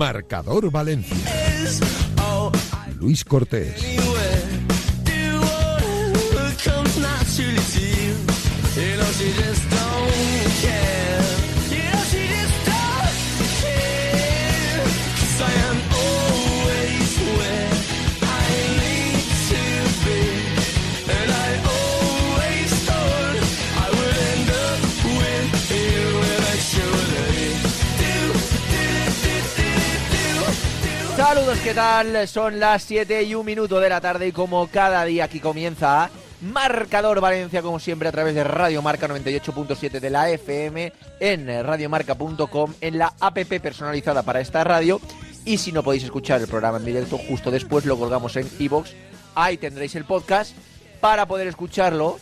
Marcador Valencia. Luis Cortés. ¿Qué tal? Son las 7 y un minuto de la tarde y como cada día aquí comienza Marcador Valencia, como siempre, a través de Radio Marca 98.7 de la FM, en radiomarca.com, en la APP personalizada para esta radio. Y si no podéis escuchar el programa en directo, justo después lo colgamos en iBox. Ahí tendréis el podcast para poder escucharlo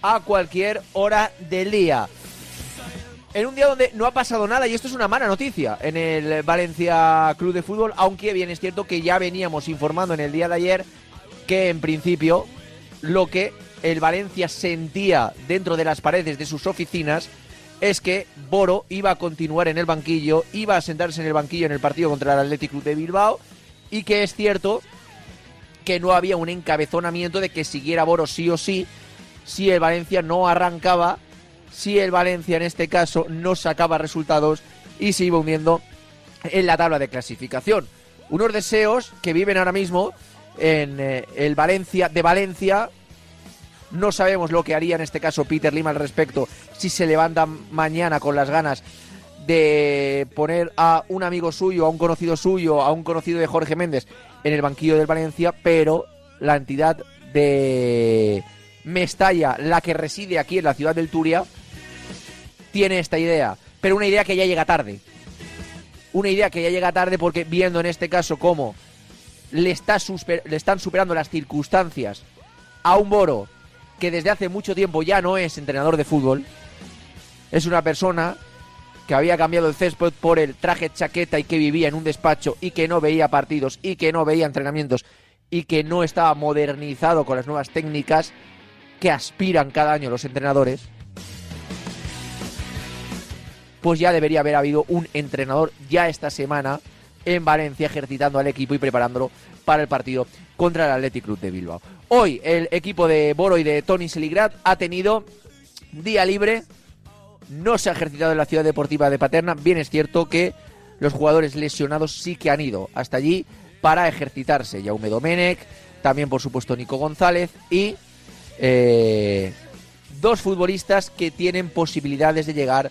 a cualquier hora del día en un día donde no ha pasado nada y esto es una mala noticia en el Valencia Club de Fútbol, aunque bien es cierto que ya veníamos informando en el día de ayer que en principio lo que el Valencia sentía dentro de las paredes de sus oficinas es que Boro iba a continuar en el banquillo, iba a sentarse en el banquillo en el partido contra el Athletic Club de Bilbao y que es cierto que no había un encabezonamiento de que siguiera Boro sí o sí si el Valencia no arrancaba si el Valencia en este caso no sacaba resultados y se iba hundiendo en la tabla de clasificación. Unos deseos que viven ahora mismo en eh, el Valencia de Valencia. No sabemos lo que haría en este caso Peter Lima al respecto si se levanta mañana con las ganas de poner a un amigo suyo, a un conocido suyo, a un conocido de Jorge Méndez en el banquillo del Valencia, pero la entidad de Mestalla, la que reside aquí en la ciudad del Turia, tiene esta idea, pero una idea que ya llega tarde. Una idea que ya llega tarde porque viendo en este caso cómo le, está le están superando las circunstancias a un Boro que desde hace mucho tiempo ya no es entrenador de fútbol, es una persona que había cambiado el césped por el traje chaqueta y que vivía en un despacho y que no veía partidos y que no veía entrenamientos y que no estaba modernizado con las nuevas técnicas que aspiran cada año los entrenadores pues ya debería haber habido un entrenador ya esta semana en Valencia ejercitando al equipo y preparándolo para el partido contra el Athletic Club de Bilbao. Hoy el equipo de Boro y de Tony Seligrad ha tenido día libre, no se ha ejercitado en la ciudad deportiva de Paterna, bien es cierto que los jugadores lesionados sí que han ido hasta allí para ejercitarse. Jaume Domenech, también por supuesto Nico González y eh, dos futbolistas que tienen posibilidades de llegar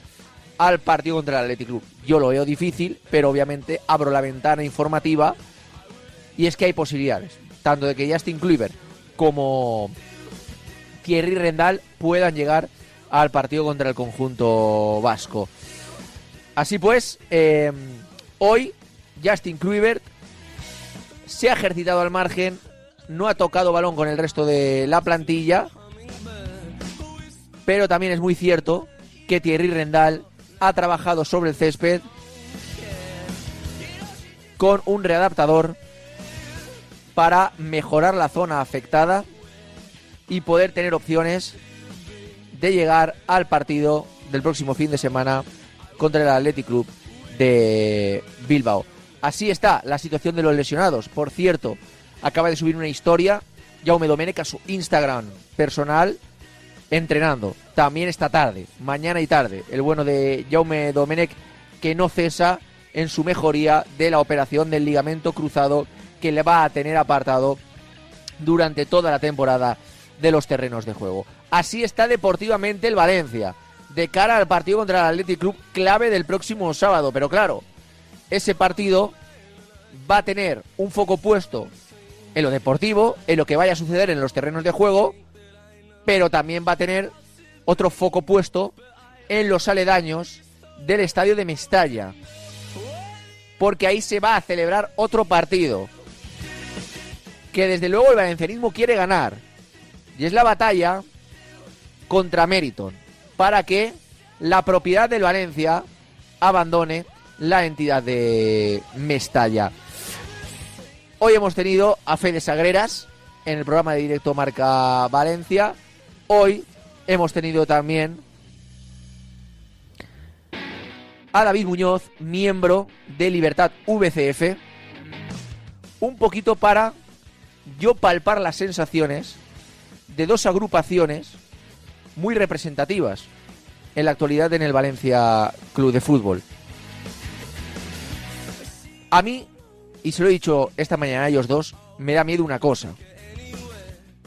al partido contra el Athletic Club. Yo lo veo difícil, pero obviamente abro la ventana informativa y es que hay posibilidades, tanto de que Justin Kluivert como Thierry Rendal puedan llegar al partido contra el conjunto vasco. Así pues, em, hoy Justin Kluivert se ha ejercitado al margen, no ha tocado balón con el resto de la plantilla, pero también es muy cierto que Thierry Rendal ha trabajado sobre el césped con un readaptador para mejorar la zona afectada y poder tener opciones de llegar al partido del próximo fin de semana contra el Athletic Club de Bilbao. Así está la situación de los lesionados. Por cierto, acaba de subir una historia Jaume Domenech a su Instagram personal entrenando. También esta tarde, mañana y tarde, el bueno de Jaume Domenech que no cesa en su mejoría de la operación del ligamento cruzado que le va a tener apartado durante toda la temporada de los terrenos de juego. Así está deportivamente el Valencia, de cara al partido contra el Athletic Club, clave del próximo sábado. Pero claro, ese partido va a tener un foco puesto en lo deportivo, en lo que vaya a suceder en los terrenos de juego, pero también va a tener otro foco puesto en los aledaños del estadio de Mestalla, porque ahí se va a celebrar otro partido que desde luego el valencianismo quiere ganar, y es la batalla contra Meriton, para que la propiedad del Valencia abandone la entidad de Mestalla. Hoy hemos tenido a Fede Sagreras en el programa de directo Marca Valencia Hoy hemos tenido también a David Muñoz, miembro de Libertad VCF, un poquito para yo palpar las sensaciones de dos agrupaciones muy representativas en la actualidad en el Valencia Club de Fútbol. A mí, y se lo he dicho esta mañana a ellos dos, me da miedo una cosa.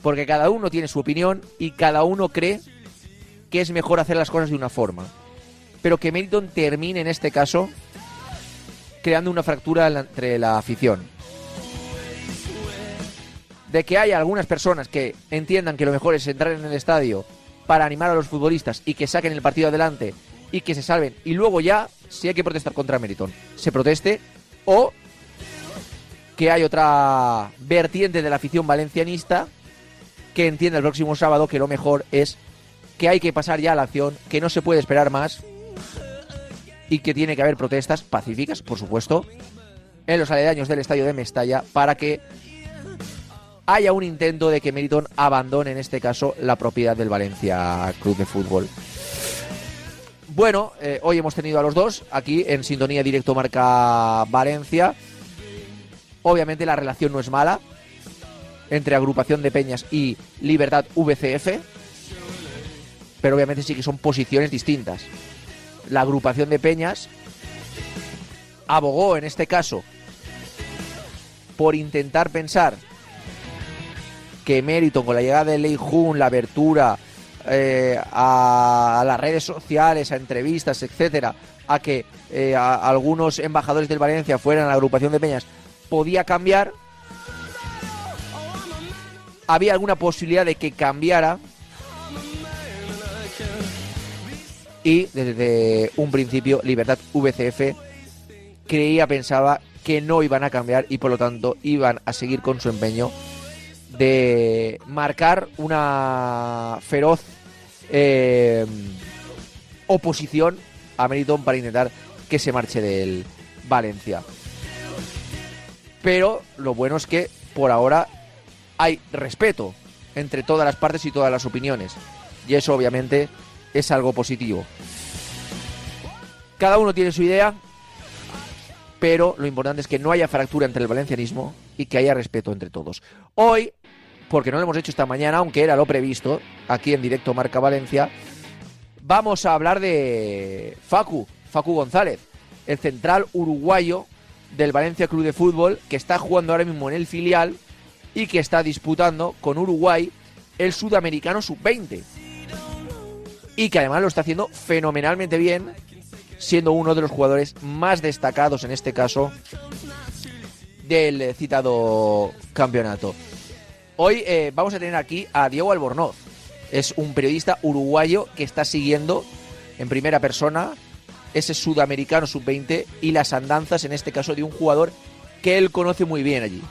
Porque cada uno tiene su opinión y cada uno cree que es mejor hacer las cosas de una forma. Pero que Meriton termine en este caso creando una fractura entre la afición. De que haya algunas personas que entiendan que lo mejor es entrar en el estadio para animar a los futbolistas y que saquen el partido adelante y que se salven. Y luego ya, si hay que protestar contra Meriton, se proteste o que hay otra vertiente de la afición valencianista que entienda el próximo sábado que lo mejor es que hay que pasar ya a la acción, que no se puede esperar más y que tiene que haber protestas pacíficas, por supuesto, en los aledaños del estadio de Mestalla para que haya un intento de que Meriton abandone en este caso la propiedad del Valencia Club de Fútbol. Bueno, eh, hoy hemos tenido a los dos aquí en sintonía directo marca Valencia. Obviamente la relación no es mala entre agrupación de peñas y Libertad VCF, pero obviamente sí que son posiciones distintas. La agrupación de peñas abogó en este caso por intentar pensar que mérito con la llegada de Lei Jun, la abertura eh, a, las redes sociales, a entrevistas, etcétera, a que eh, algunos embajadores del Valencia fueran a la agrupación de peñas, podía cambiar. Había alguna posibilidad de que cambiara. Y desde un principio, Libertad VCF creía, pensaba que no iban a cambiar y por lo tanto iban a seguir con su empeño de marcar una feroz eh, oposición a Meriton para intentar que se marche del Valencia. Pero lo bueno es que por ahora hay respeto entre todas las partes y todas las opiniones. Y eso obviamente es algo positivo. Cada uno tiene su idea, pero lo importante es que no haya fractura entre el valencianismo y que haya respeto entre todos. Hoy porque no lo hemos hecho esta mañana, aunque era lo previsto, aquí en directo Marca Valencia, vamos a hablar de Facu, Facu González, el central uruguayo del Valencia Club de Fútbol, que está jugando ahora mismo en el filial y que está disputando con Uruguay el Sudamericano Sub-20. Y que además lo está haciendo fenomenalmente bien, siendo uno de los jugadores más destacados en este caso del citado campeonato. Hoy eh, vamos a tener aquí a Diego Albornoz. Es un periodista uruguayo que está siguiendo en primera persona ese sudamericano sub-20 y las andanzas, en este caso, de un jugador que él conoce muy bien allí,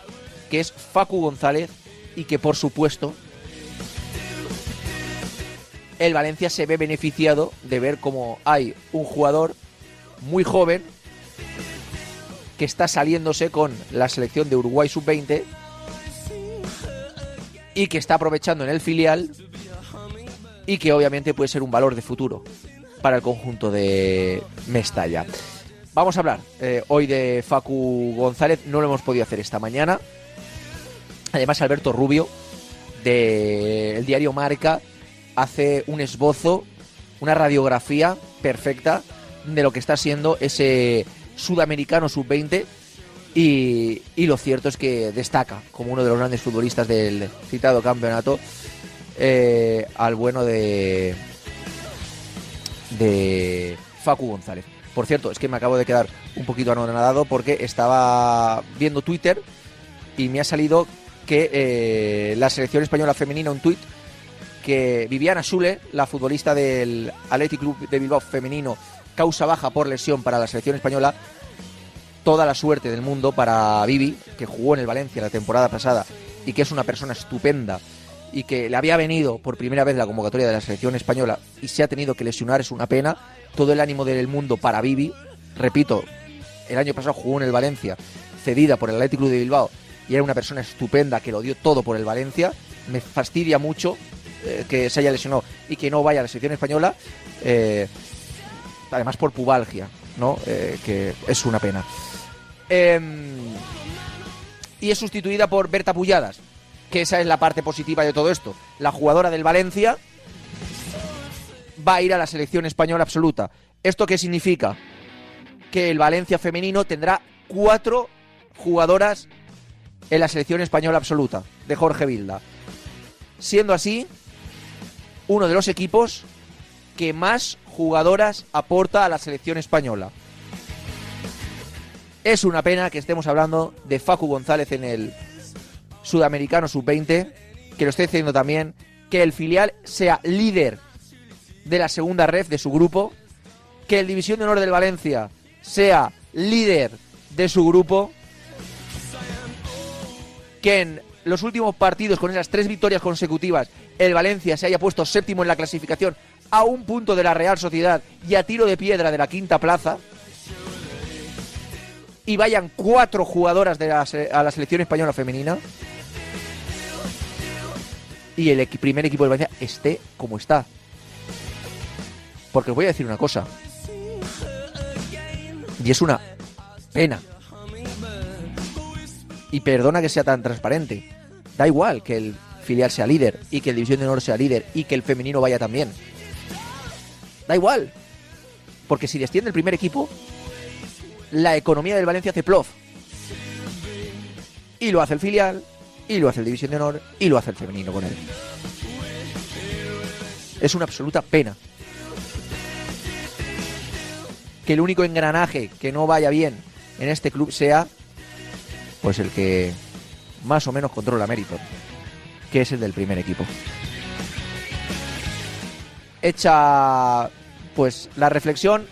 que es Facu González y que, por supuesto, el Valencia se ve beneficiado de ver cómo hay un jugador muy joven que está saliéndose con la selección de Uruguay sub-20 y que está aprovechando en el filial y que obviamente puede ser un valor de futuro para el conjunto de Mestalla. Vamos a hablar eh, hoy de Facu González, no lo hemos podido hacer esta mañana. Además, Alberto Rubio, del diario Marca, hace un esbozo, una radiografía perfecta de lo que está siendo ese sudamericano sub-20 y, lo cierto es que destaca como uno de los grandes futbolistas del citado campeonato eh, al bueno de, de Facu González. Por cierto, es que me acabo de quedar un poquito anonadado porque estaba viendo Twitter y me ha salido que eh, la selección española femenina, un tuit, que Viviana Sule, la futbolista del Athletic Club de Bilbao femenino, causa baja por lesión para la selección española, toda la suerte del mundo para Vivi, que jugó en el Valencia la temporada pasada y que es una persona estupenda y que le había venido por primera vez la convocatoria de la selección española y se ha tenido que lesionar, es una pena. Todo el ánimo del mundo para Vivi. Repito, el año pasado jugó en el Valencia, cedida por el Atlético de Bilbao, y era una persona estupenda que lo dio todo por el Valencia. Me fastidia mucho eh, que se haya lesionado y que no vaya a la selección española, eh, además por pubalgia ¿no? Eh, que es una pena. Em, y es sustituida por Berta Pulladas, que esa es la parte positiva de todo esto. La jugadora del Valencia va a ir a la selección española absoluta. ¿Esto qué significa? Que el Valencia femenino tendrá cuatro jugadoras en la selección española absoluta de Jorge Vilda. Siendo así, uno de los equipos que más jugadoras aporta a la selección española. Es una pena que estemos hablando de Facu González en el Sudamericano Sub-20, que lo esté diciendo también, que el filial sea líder de la segunda ref de su grupo, que el División de Honor del Valencia sea líder de su grupo, que en los últimos partidos, con esas tres victorias consecutivas, el Valencia se haya puesto séptimo en la clasificación a un punto de la Real Sociedad y a tiro de piedra de la quinta plaza, y vayan cuatro jugadoras de la, a la selección española femenina, y el primer equipo del Valencia esté como está. Porque os voy a decir una cosa. Y es una pena. Y perdona que sea tan transparente. Da igual que el filial sea líder y que el División de Honor sea líder y que el femenino vaya también. Da igual. Porque si desciende el primer equipo, la economía del Valencia hace plof. Y lo hace el filial, y lo hace el División de Honor, y lo hace el femenino con él. Es una absoluta pena que el único engranaje que no vaya bien en este club sea pues el que más o menos controla mérito, que es el del primer equipo. Hecha pues la reflexión,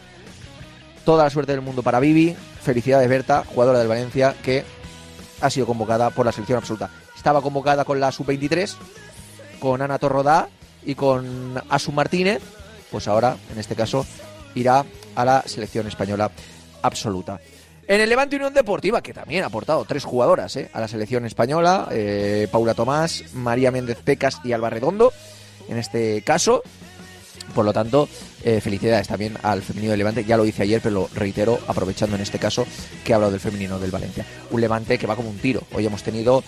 toda la suerte del mundo para Vivi, felicidades Berta, jugadora del Valencia, que ha sido convocada por la selección absoluta. Estaba convocada con la sub-23, con Ana Torrodá y con Asu Martínez, pues ahora, en este caso, irá a la selección española absoluta. En el Levante Unión Deportiva, que también ha aportado tres jugadoras eh, a la selección española, eh, Paula Tomás, María Méndez Pecas y Alba Redondo, en este caso. Por lo tanto, eh, felicidades también al femenino del Levante. Ya lo hice ayer, pero lo reitero, aprovechando en este caso que he hablado del femenino del Valencia. Un Levante que va como un tiro. Hoy hemos tenido,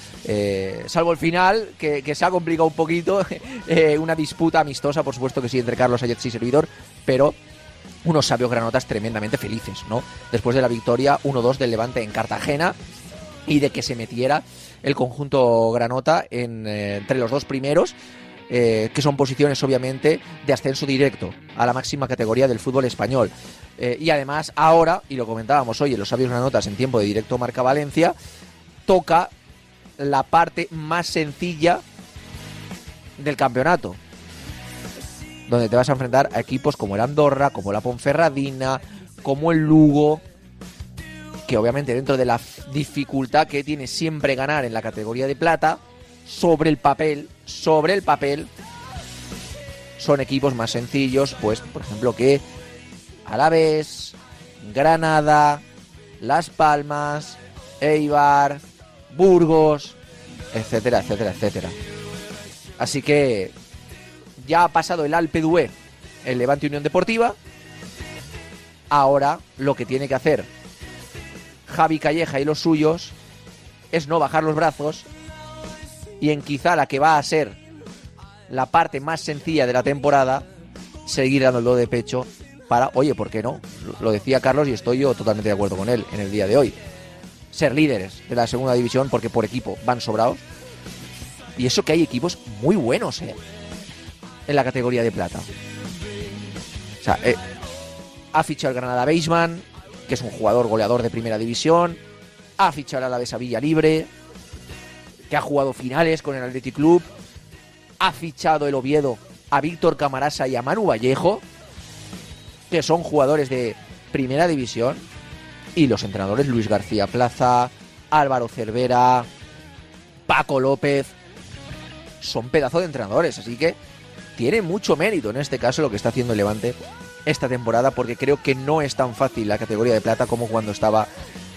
salvo el final, que, se ha complicado un poquito, una disputa amistosa, por supuesto que sí, entre Carlos Ayet y servidor, pero unos sabios granotas tremendamente felices, ¿no? Después de la victoria 1-2 del Levante en Cartagena y de que se metiera el conjunto granota en, eh, entre los dos primeros. Eh, que son posiciones obviamente de ascenso directo a la máxima categoría del fútbol español. Eh, y además ahora, y lo comentábamos hoy en los sabios granotas en tiempo de directo Marca Valencia, toca la parte más sencilla del campeonato, donde te vas a enfrentar a equipos como el Andorra, como la Ponferradina, como el Lugo, que obviamente dentro de la dificultad que tiene siempre ganar en la categoría de plata, sobre el papel, sobre el papel, son equipos más sencillos, pues por ejemplo que Alavés, Granada, Las Palmas, Eibar, Burgos, etcétera, etcétera, etcétera. Así que ya ha pasado el Alpe d'Huez, el Levante Unión Deportiva. Ahora lo que tiene que hacer Javi Calleja y los suyos es no bajar los brazos y en quizá la que va a ser la parte más sencilla de la temporada, seguir do de pecho para, oye, ¿por qué no? Lo decía Carlos y estoy yo totalmente de acuerdo con él en el día de hoy. Ser líderes de la segunda división porque por equipo van sobrados. Y eso que hay equipos muy buenos, ¿eh? En la categoría de plata. O sea, eh, ha fichado el Granada Beisman, que es un jugador goleador de primera división. Ha fichado a la Villa Libre, que ha jugado finales con el Athletic Club. Ha fichado el Oviedo a Víctor Camarasa y a Manu Vallejo, que son jugadores de primera división. Y los entrenadores Luis García Plaza, Álvaro Cervera, Paco López, son pedazo de entrenadores. Así que tiene mucho mérito en este caso lo que está haciendo el Levante esta temporada porque creo que no es tan fácil la categoría de plata como cuando estaba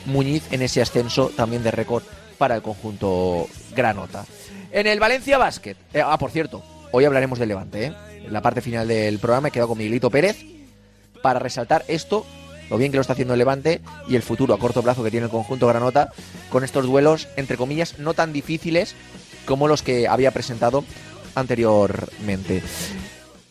Muñiz en ese ascenso también de récord para el conjunto Granota. En el Valencia Basket, eh, ah, por cierto, hoy hablaremos del Levante, ¿eh? En la parte final del programa he quedado con Miguelito Pérez para resaltar esto lo bien que lo está haciendo el Levante y el futuro a corto plazo que tiene el conjunto Granota con estos duelos, entre comillas, no tan difíciles como los que había presentado anteriormente.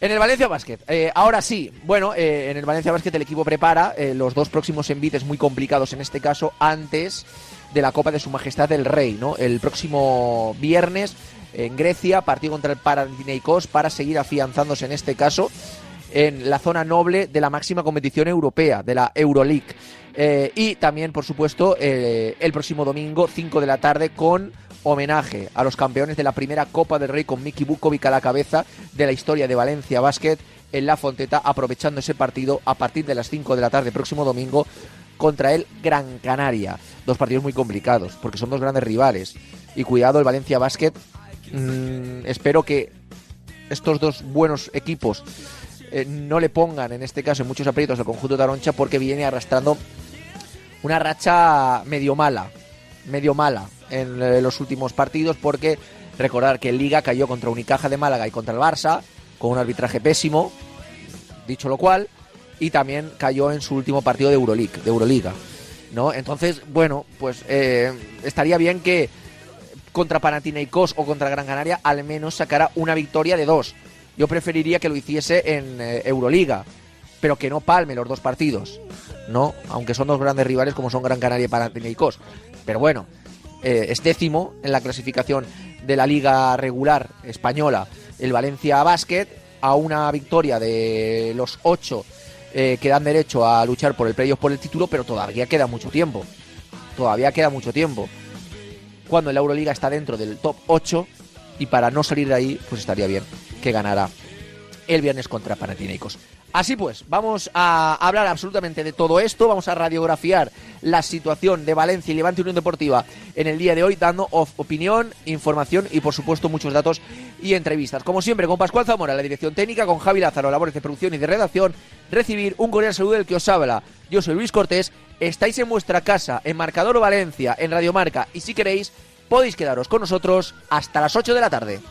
En el Valencia Basket, eh, ahora sí, bueno, eh, en el Valencia Basket el equipo prepara eh, los dos próximos envites muy complicados en este caso antes de la Copa de Su Majestad el Rey, ¿no? El próximo viernes en Grecia, partido contra el Panathinaikos para seguir afianzándose en este caso en la zona noble de la máxima competición europea, de la Euroleague. y también, por supuesto, el próximo domingo, 5 de la tarde, con homenaje a los campeones de la primera Copa del Rey con Miki Bukovic a la cabeza de la historia de Valencia Basket en La Fonteta, aprovechando ese partido a partir de las 5 de la tarde próximo domingo contra el Gran Canaria. Dos partidos muy complicados, porque son dos grandes rivales. Y cuidado, el Valencia Basket, mm, espero que estos dos buenos equipos eh, no le pongan, en este caso, en muchos aprietos al conjunto de Aroncha, porque viene arrastrando una racha medio mala, medio mala en eh, los últimos partidos porque recordar que Liga cayó contra Unicaja de Málaga y contra el Barça con un arbitraje pésimo, dicho lo cual, y también cayó en su último partido de Euroleague, de Euroliga, ¿no? Entonces, bueno, pues eh, estaría bien que contra Panathinaikos o contra Gran Canaria al menos sacara una victoria de dos. Yo preferiría que lo hiciese en eh, Euroliga, pero que no palme los dos partidos, ¿no? Aunque son dos grandes rivales como son Gran Canaria y Panathinaikos. Pero bueno, eh, es décimo en la clasificación de la liga regular española el Valencia Basket a una victoria de los ocho eh, que dan derecho a luchar por el playoff por el título, pero todavía queda mucho tiempo. Todavía queda mucho tiempo. Cuando la Euroliga está dentro del top 8 y para no salir de ahí, pues estaría bien que ganara el viernes contra Panathinaikos. Así pues, vamos a hablar absolutamente de todo esto, vamos a radiografiar la situación de Valencia y Levante Unión Deportiva en el día de hoy, dando opinión, información y por supuesto muchos datos y entrevistas. Como siempre, con Pascual Zamora, la dirección técnica, con Javi Lázaro, labores de producción y de redacción, recibir un cordial saludo del que os habla. Yo soy Luis Cortés, estáis en vuestra casa, en Marcador Valencia, en Radio Marca, y si queréis, podéis quedaros con nosotros hasta las 8 de la tarde.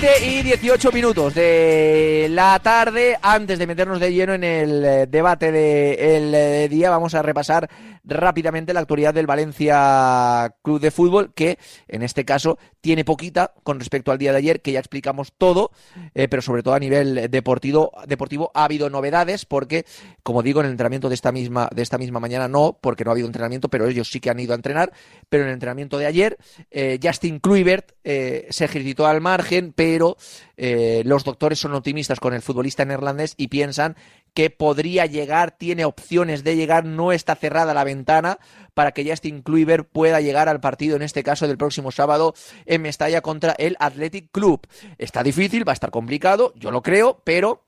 7 y 18 minutos de la tarde. Antes de meternos de lleno en el eh, debate del de eh, día, vamos a repasar rápidamente la actualidad del Valencia Club de Fútbol, que en este caso tiene poquita con respecto al día de ayer, que ya explicamos todo, eh, pero sobre todo a nivel deportivo, deportivo ha habido novedades, porque, como digo, en el entrenamiento de esta misma, de esta misma mañana no, porque no ha habido entrenamiento, pero ellos sí que han ido a entrenar, pero en el entrenamiento de ayer, eh, Justin Kluivert eh, se ejercitó al margen, pero los doctores son optimistas con el futbolista neerlandés y piensan que podría llegar, tiene opciones de llegar, no está cerrada la ventana para que Justin Kluivert pueda llegar al partido, en este caso del próximo sábado en Mestalla contra el Athletic Club. Está difícil, va a estar complicado, yo lo creo, pero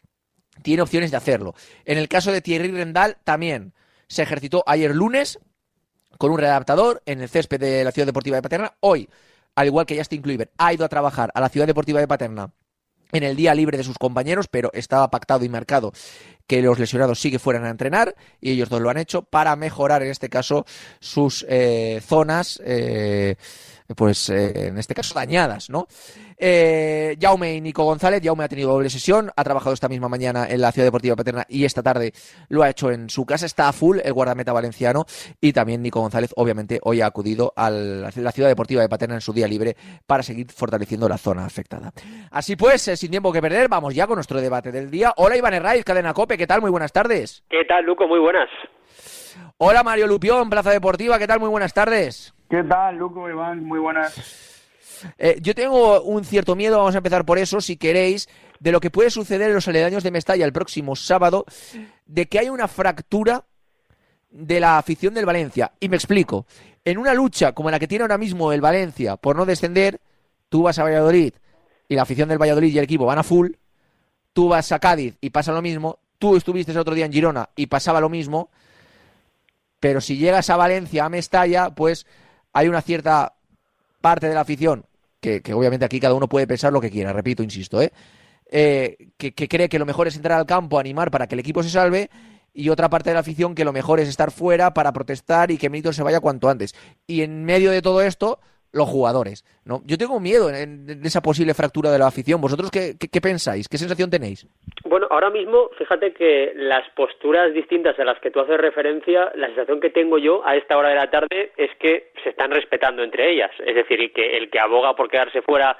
tiene opciones de hacerlo. En el caso de Thierry Rendal también se ejercitó ayer lunes con un readaptador en el césped de la Ciudad Deportiva de Paterna. Hoy, al igual que Justin Kluivert, ha ido a trabajar a la Ciudad Deportiva de Paterna en el día libre de sus compañeros, pero estaba pactado y marcado que los lesionados sí que fueran a entrenar y ellos dos lo han hecho para mejorar en este caso sus eh, zonas. Eh, pues eh, en este caso dañadas, ¿no? Jaume y Nico González, Jaume ha tenido doble sesión, ha trabajado esta misma mañana en la Ciudad Deportiva Paterna y esta tarde lo ha hecho en su casa, está a full el guardameta valenciano y también Nico González obviamente hoy ha acudido a la Ciudad Deportiva de Paterna en su día libre para seguir fortaleciendo la zona afectada. Así pues, sin tiempo que perder, vamos ya con nuestro debate del día. Hola Iván Herraiz, Cadena Cope, ¿qué tal? Muy buenas tardes. ¿Qué tal, Luco? Muy buenas. Hola Mario Lupión, Plaza Deportiva, ¿qué tal? Muy buenas tardes. ¿Qué tal, Luco, Iván? Muy buenas. Eh, yo tengo un cierto miedo, vamos a empezar por eso, si queréis, de lo que puede suceder en los aledaños de Mestalla el próximo sábado, de que hay una fractura de la afición del Valencia. Y me explico. en una lucha como la que tiene ahora mismo el Valencia por no descender, tú vas a Valladolid y la afición del Valladolid y el equipo van a full, tú vas a Cádiz y pasa lo mismo, tú estuviste el otro día en Girona y pasaba lo mismo, pero si llegas a Valencia, a Mestalla, pues hay una cierta parte de la afición, que, obviamente aquí cada uno puede pensar lo que quiera, repito, insisto, ¿eh? eh que, que, cree que lo mejor es entrar al campo, animar para que el equipo se salve, y otra parte de la afición que lo mejor es estar fuera para protestar y que Milton se vaya cuanto antes. Y en medio de todo esto, los jugadores. ¿no? Yo tengo miedo en, esa posible fractura de la afición. ¿Vosotros qué, qué, pensáis? ¿Qué sensación tenéis? Bueno, ahora mismo, fíjate que las posturas distintas a las que tú haces referencia, la sensación que tengo yo a esta hora de la tarde es que se están respetando entre ellas. Es decir, que el que aboga por quedarse fuera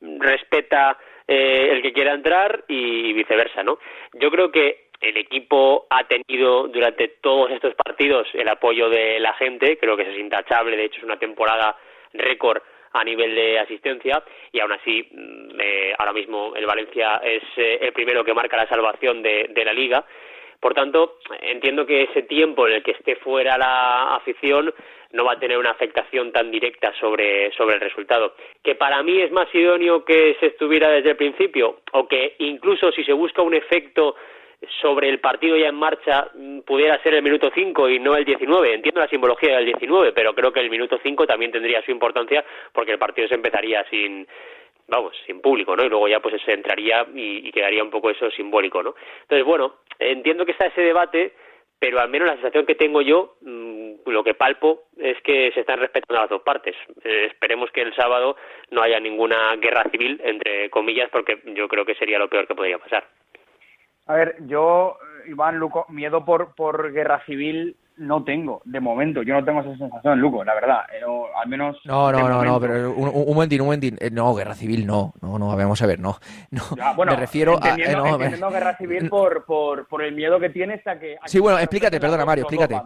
respeta eh, el que quiera entrar y viceversa, ¿no? Yo creo que el equipo ha tenido durante todos estos partidos el apoyo de la gente, creo que es intachable, de hecho es una temporada récord a nivel de asistencia y aún así mm, eh, ahora mismo el Valencia es eh, el primero que marca la salvación de, la liga. Por tanto, entiendo que ese tiempo en el que esté fuera la afición no va a tener una afectación tan directa sobre, sobre el resultado. Que para mí es más idóneo que se estuviera desde el principio o que incluso si se busca un efecto sobre el partido ya en marcha mm, pudiera ser el minuto 5 y no el 19. Entiendo la simbología del 19, pero creo que el minuto 5 también tendría su importancia porque el partido se empezaría sin vamos, sin público, ¿no? Y luego ya pues se entraría y, quedaría un poco eso simbólico, ¿no? Entonces, bueno, entiendo que está ese debate, pero al menos la sensación que tengo yo, mm, lo que palpo, es que se están respetando las dos partes. Eh, esperemos que el sábado no haya ninguna guerra civil, entre comillas, porque yo creo que sería lo peor que podría pasar. A ver, yo, Iván, Luco, miedo por, por guerra civil no tengo, de momento. Yo no tengo esa sensación, Luco, la verdad. Pero al menos. No, no, no, no, pero un, un momentín, un momentín. Eh, no, guerra civil no. No, no, vamos a ver, no. no bueno, me refiero a. Eh, no, guerra civil por, por, por el miedo que tienes a que. sí, bueno, explícate, perdona, Mario, explícate.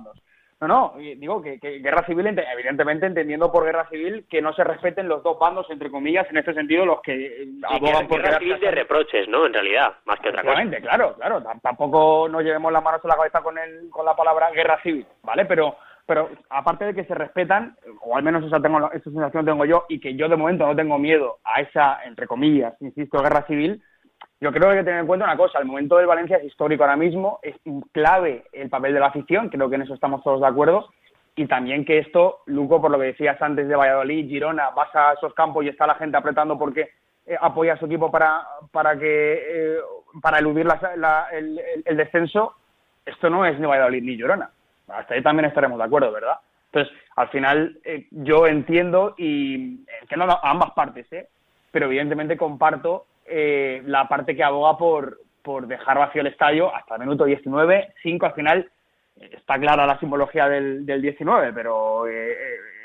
No, no, digo que, guerra civil, evidentemente entendiendo por guerra civil que no se respeten los dos bandos, entre comillas, en este sentido, los que abogan por guerra civil de reproches, ¿no? En realidad, más que otra cosa. Claro, claro, tampoco nos llevemos las manos a la cabeza con, el, con la palabra guerra civil, ¿vale? Pero pero aparte de que se respetan, o al menos esa, tengo, esa sensación tengo yo, y que yo de momento no tengo miedo a esa, entre comillas, insisto, guerra civil, yo creo que hay que tener en cuenta una cosa, el momento del Valencia es histórico ahora mismo, es clave el papel de la afición, creo que en eso estamos todos de acuerdo, y también que esto, Luco, por lo que decías antes de Valladolid, Girona, vas a esos campos y está la gente apretando porque eh, apoya a su equipo para, para, que, eh, para eludir el, descenso, esto no es ni Valladolid ni Girona. Hasta ahí también estaremos de acuerdo, ¿verdad? Entonces, al final, eh, yo entiendo y entiendo a ambas partes, ¿eh? pero evidentemente comparto eh, la parte que aboga por, por dejar vacío el estadio hasta el minuto 19, 5 al final está clara la simbología del, del 19, pero eh,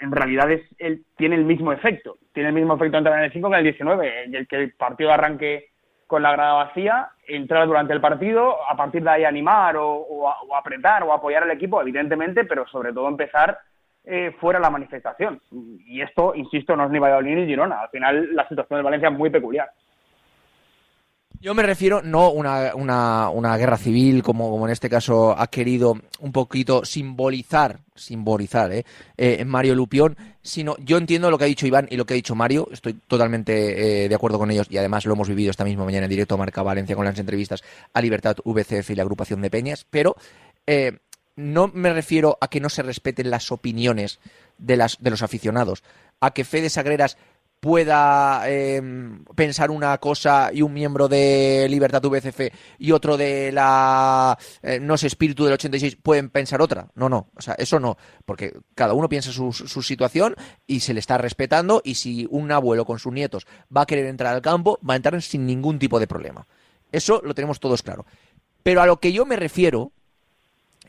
en realidad es, él tiene el mismo efecto, tiene el mismo efecto entrar en el 5 que en el 19, el que el partido arranque con la grada vacía, entrar durante el partido, a partir de ahí animar o, apretar o apoyar al equipo, evidentemente, pero sobre todo empezar eh, fuera la manifestación. Y esto, insisto, no es ni Valladolid ni Girona. Al final la situación de Valencia es muy peculiar. Yo me refiero no una, una, una guerra civil como, como en este caso ha querido un poquito simbolizar, simbolizar, ¿eh? eh Mario Lupión, sino yo entiendo lo que ha dicho Iván y lo que ha dicho Mario, estoy totalmente eh, de acuerdo con ellos y además lo hemos vivido esta misma mañana en directo Marca Valencia con las entrevistas a Libertad VCF y la agrupación de Peñas, pero eh, no me refiero a que no se respeten las opiniones de, las, de los aficionados, a que Fede Sagreras pueda em, pensar una cosa y un miembro de Libertad VCF y otro de la, eh, no sé, Espíritu del 86 pueden pensar otra. No, no, o sea, eso no, porque cada uno piensa su, su situación y se le está respetando y si un abuelo con sus nietos va a querer entrar al campo, va a entrar sin ningún tipo de problema. Eso lo tenemos todos claro. Pero a lo que yo me refiero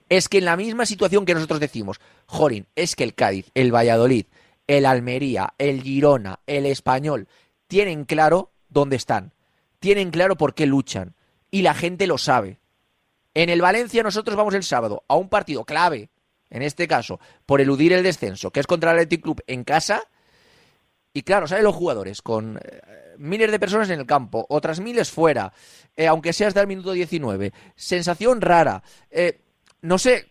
es que en la misma situación que nosotros decimos, Jorin, es que el Cádiz, el Valladolid, el Almería, el Girona, el Español, tienen claro dónde están, tienen claro por qué luchan y la gente lo sabe. En el Valencia nosotros vamos el sábado a un partido clave, en este caso, por eludir el descenso, que es contra el Athletic Club en casa. Y claro, salen los jugadores con eh, miles de personas en el campo, otras miles fuera, eh, aunque sea hasta el minuto 19. Sensación rara. Eh, no sé,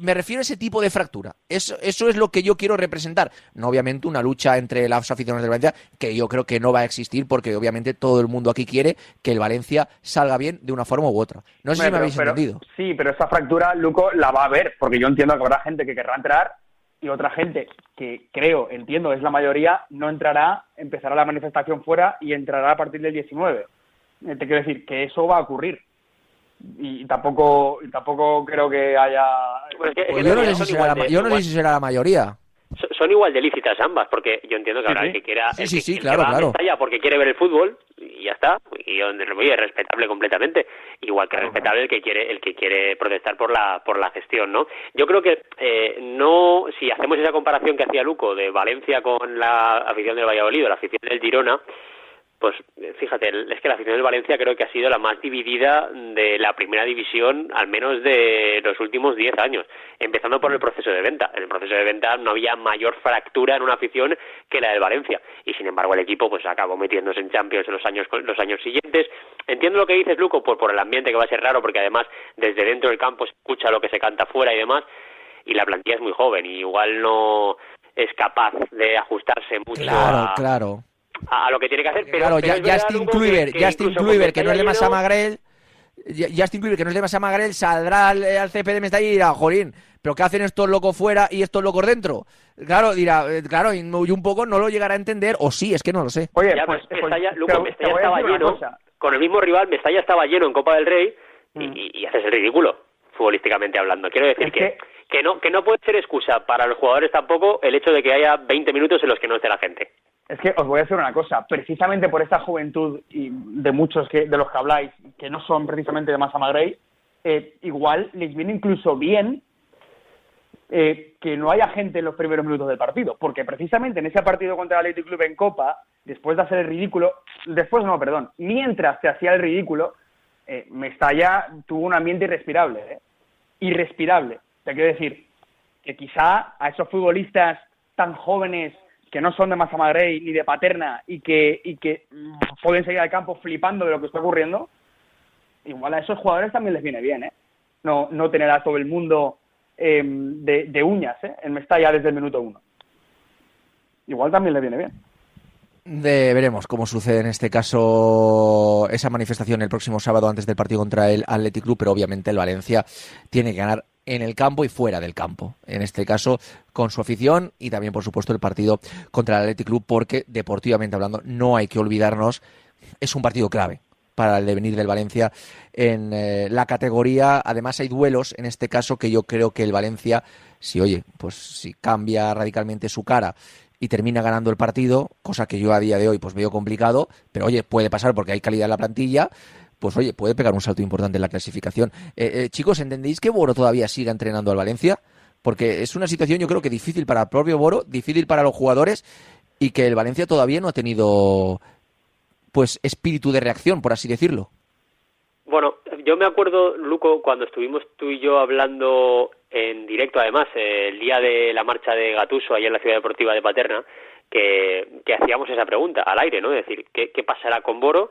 me refiero a ese tipo de fractura. Eso, eso es lo que yo quiero representar. No, obviamente, una lucha entre las aficiones del Valencia, que yo creo que no va a existir, porque obviamente todo el mundo aquí quiere que el Valencia salga bien de una forma u otra. No sé si me habéis entendido. Sí, pero esa fractura, Luco, la va a haber, porque yo entiendo que habrá gente que querrá entrar y otra gente que creo, entiendo, es la mayoría, no entrará, empezará la manifestación fuera y entrará a partir del 19. Eh, te quiero decir que eso va a ocurrir y tampoco y tampoco creo que haya pues yo no sé si será la, yo no sé si será la mayoría. Son igual de lícitas ambas porque yo entiendo que habrá el que quiera sí, sí, sí, claro, claro. porque quiere ver el fútbol y ya está y es respetable completamente igual que respetable el que quiere el que quiere protestar por la por la gestión no yo creo que eh, no si hacemos esa comparación que hacía Luco de Valencia con la afición del Valladolid o la afición del Girona pues fíjate, es que la afición del Valencia creo que ha sido la más dividida de la primera división, al menos de los últimos 10 años, empezando por el proceso de venta. En el proceso de venta no había mayor fractura en una afición que la del Valencia, y sin embargo el equipo pues acabó metiéndose en Champions en los años, los años siguientes. Entiendo lo que dices, Luco, por, por el ambiente que va a ser raro, porque además desde dentro del campo se escucha lo que se canta fuera y demás, y la plantilla es muy joven, y igual no es capaz de ajustarse mucho claro, claro a, lo que tiene que hacer. Pero, claro, Justin Kluivert, que, Justin Kluivert, que no es de Massa Magrel, Justin Kluivert, que no es de Massa Magrel, saldrá al, al CP de Mestalla y dirá, Jorín, pero ¿qué hacen estos locos fuera y estos locos dentro? Claro, dirá, eh, claro, y un poco no lo llegará a entender, o sí, es que no lo sé. Oye, ya, pues, pues Mestalla, estaba lleno, con el mismo rival, Mestalla estaba lleno en Copa del Rey y, mm. y, haces el ridículo, futbolísticamente hablando. Quiero decir que, que, no, que no puede ser excusa para los jugadores tampoco el hecho de que haya 20 minutos en los que no esté la gente. Es que os voy a decir una cosa, precisamente por esta juventud y de muchos que, de los que habláis, que no son precisamente de Massa Magrey, eh, igual les viene incluso bien eh, que no haya gente en los primeros minutos del partido, porque precisamente en ese partido contra el Athletic Club en Copa, después de hacer el ridículo, después no, perdón, mientras se hacía el ridículo, eh, Mestalla tuvo un ambiente irrespirable, ¿eh? irrespirable. Te quiero decir que quizá a esos futbolistas tan jóvenes que no son de Massa ni de Paterna y que, y que pueden seguir al campo flipando de lo que está ocurriendo, igual a esos jugadores también les viene bien, ¿eh? No, no tener a todo el mundo em, de, uñas, ¿eh? En Mestalla desde el minuto uno. Igual también le viene bien. De, veremos cómo sucede en este caso esa manifestación el próximo sábado antes del partido contra el Athletic Club, pero obviamente el Valencia tiene que ganar en el campo y fuera del campo. En este caso, con su afición y también, por supuesto, el partido contra el Athletic Club, porque deportivamente hablando, no hay que olvidarnos, es un partido clave para el devenir del Valencia en eh, la categoría. Además, hay duelos en este caso que yo creo que el Valencia, si oye, pues si cambia radicalmente su cara y termina ganando el partido, cosa que yo a día de hoy pues veo complicado, pero oye, puede pasar porque hay calidad en la plantilla pues oye, puede pegar un salto importante en la clasificación. Eh, eh, chicos, ¿entendéis que Boro todavía siga entrenando al Valencia? Porque es una situación yo creo que difícil para el propio Boro, difícil para los jugadores y que el Valencia todavía no ha tenido pues espíritu de reacción, por así decirlo. Bueno, yo me acuerdo, Luco, cuando estuvimos tú y yo hablando en directo, además, el día de la marcha de Gatuso, allá en la Ciudad Deportiva de Paterna, que, hacíamos esa pregunta al aire, ¿no? Es decir, ¿qué, qué pasará con Boro?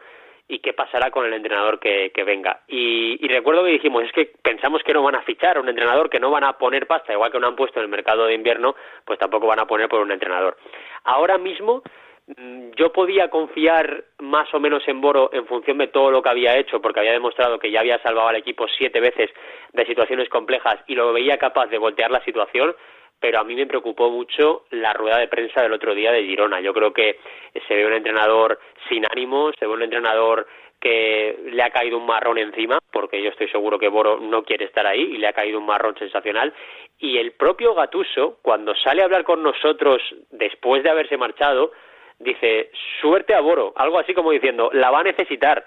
Y qué pasará con el entrenador que, venga. Y, recuerdo que dijimos, es que pensamos que no van a fichar un entrenador, que no van a poner pasta, igual que no han puesto en el mercado de invierno, pues tampoco van a poner por un entrenador. Ahora mismo mm, yo podía confiar más o menos en Boro en función de todo lo que había hecho, porque había demostrado que ya había salvado al equipo siete veces de situaciones complejas y lo veía capaz de voltear la situación, pero a mí me preocupó mucho la rueda de prensa del otro día de Girona. Yo creo que se ve un entrenador sin ánimo, se ve un entrenador que le ha caído un marrón encima, porque yo estoy seguro que Boro no quiere estar ahí y le ha caído un marrón sensacional. Y el propio Gatuso, cuando sale a hablar con nosotros después de haberse marchado, dice, suerte a Boro, algo así como diciendo, la va a necesitar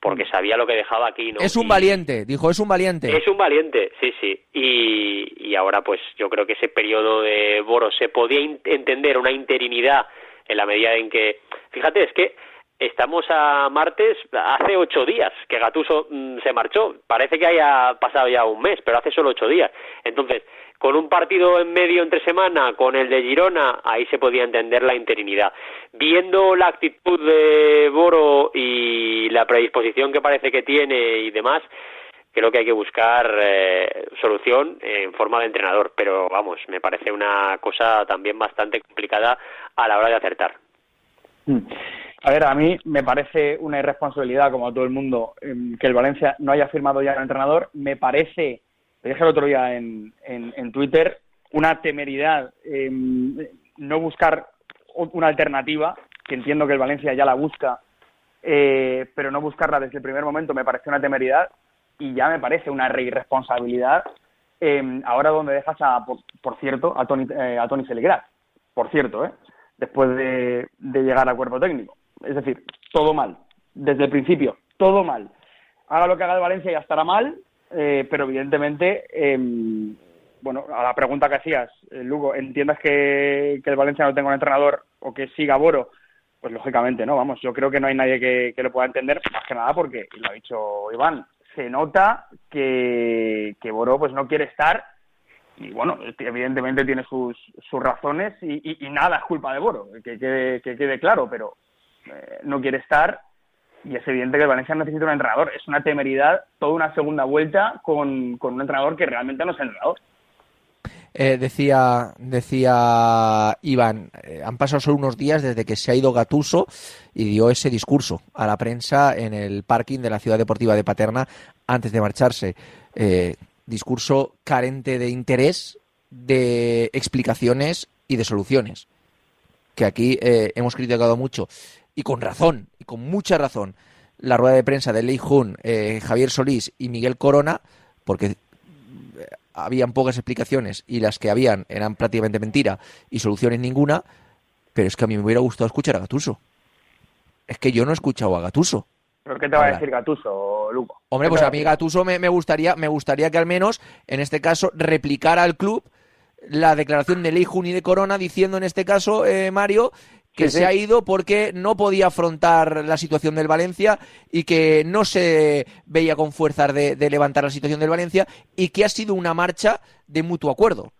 porque sabía lo que dejaba aquí. ¿no? Es un valiente, dijo, es un valiente. Es un valiente, sí, sí. Y, y ahora pues yo creo que ese periodo de Boro se podía entender una interinidad en la medida en que, fíjate, es que estamos a martes, hace ocho días que Gatuso mm, se marchó, parece que haya pasado ya un mes, pero hace solo ocho días. Entonces, con un partido en medio entre semana, con el de Girona, ahí se podía entender la interinidad. Viendo la actitud de Boro y la predisposición que parece que tiene y demás, creo que hay que buscar eh, solución en forma de entrenador, pero vamos, me parece una cosa también bastante complicada a la hora de acertar. Mm. A ver, a mí me parece una irresponsabilidad, como a todo el mundo, em, que el Valencia no haya firmado ya al entrenador. Me parece, dije el otro día en, en, Twitter, una temeridad em, no buscar una alternativa, que entiendo que el Valencia ya la busca, eh, pero no buscarla desde el primer momento me parece una temeridad y ya me parece una irresponsabilidad em, ahora donde dejas a, por, cierto, a Tony, eh, a Tony por cierto, ¿eh? después de, llegar al cuerpo técnico. Es decir, todo mal, desde el principio, todo mal. Haga lo que haga el Valencia ya estará mal, eh, pero evidentemente, em, bueno, a la pregunta que hacías, eh, Lugo, ¿entiendas que, que el Valencia no tenga un entrenador o que siga Boro? Pues lógicamente no, vamos, yo creo que no hay nadie que, que lo pueda entender, más que nada porque, y lo ha dicho Iván, se nota que, que Boro pues no quiere estar y bueno, evidentemente tiene sus, sus razones y, nada es culpa de Boro, que quede, que quede claro, pero eh, no quiere estar y es evidente que el Valencia necesita un entrenador. Es una temeridad toda una segunda vuelta con, con un entrenador que realmente no es entrenador. Eh, decía, decía Iván, eh, han pasado solo unos días desde que se ha ido Gatuso y dio ese discurso a la prensa en el parking de la Ciudad Deportiva de Paterna antes de marcharse. Eh, discurso carente de interés, de explicaciones y de soluciones. Que aquí hemos criticado mucho y con razón, y con mucha razón, la rueda de prensa de Lei Jun, Javier Solís y Miguel Corona, porque habían pocas explicaciones y las que habían eran prácticamente mentira y soluciones ninguna, pero es que a mí me hubiera gustado escuchar a Gatuso. Es que yo no he escuchado a Gatuso. ¿Pero qué te va a decir Gatuso, Luco? Hombre, pues a mí Gatuso me, gustaría, me gustaría que al menos, en este caso, replicara al club la declaración de Ley Juni de Corona diciendo en este caso, eh, Mario, que se ha ido porque no podía afrontar la situación del Valencia y que no se veía con fuerzas de, levantar la situación del Valencia y que ha sido una marcha de mutuo acuerdo.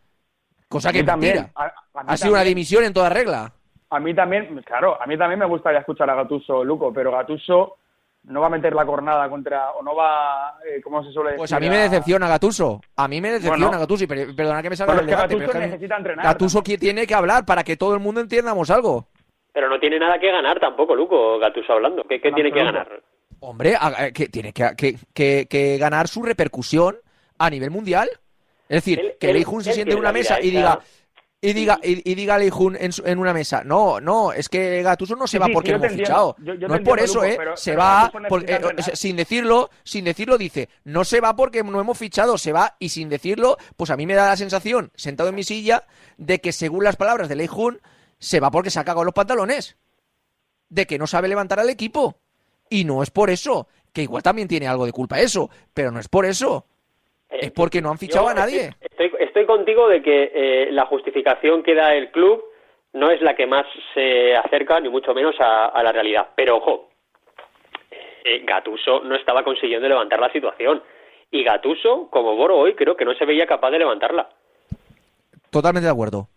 Cosa que también, ha sido una dimisión en toda regla. A mí también, claro, a mí también me gustaría escuchar a Gatuso, Luco, pero Gatuso no va a meter la cornada contra, o no va, eh, ¿cómo se suele decir? Pues a mí me decepciona Gatuso, a mí me decepciona Gatuso, y perdona que me salga el debate, Gatuso necesita entrenar. Gatuso tiene que hablar para que todo el mundo entiendamos algo. Pero no tiene nada que ganar tampoco, Luco, Gatuso hablando. ¿Qué, tiene que ganar? Hombre, eh, que tiene que, ganar su repercusión a nivel mundial. Es decir, que Leijun se siente en una mesa y diga, y diga y, diga Leijun en, en, una mesa no no es que Gatuso no se va porque lo hemos fichado. No es por eso eh se va eh, sin decirlo sin decirlo dice no se va porque no hemos fichado se va y sin decirlo pues a mí me da la sensación sentado en mi silla de que según las palabras de Leijun se va porque se ha cagado los pantalones. De que no sabe levantar al equipo. Y no es por eso. Que igual también tiene algo de culpa eso. Pero no es por eso. Eh, es porque no han fichado a nadie. Estoy, estoy, contigo de que eh, la justificación que da el club no es la que más se acerca, ni mucho menos, a, la realidad. Pero ojo, eh, Gatuso no estaba consiguiendo levantar la situación. Y Gatuso, como Boro hoy, creo que no se veía capaz de levantarla. Totalmente de acuerdo.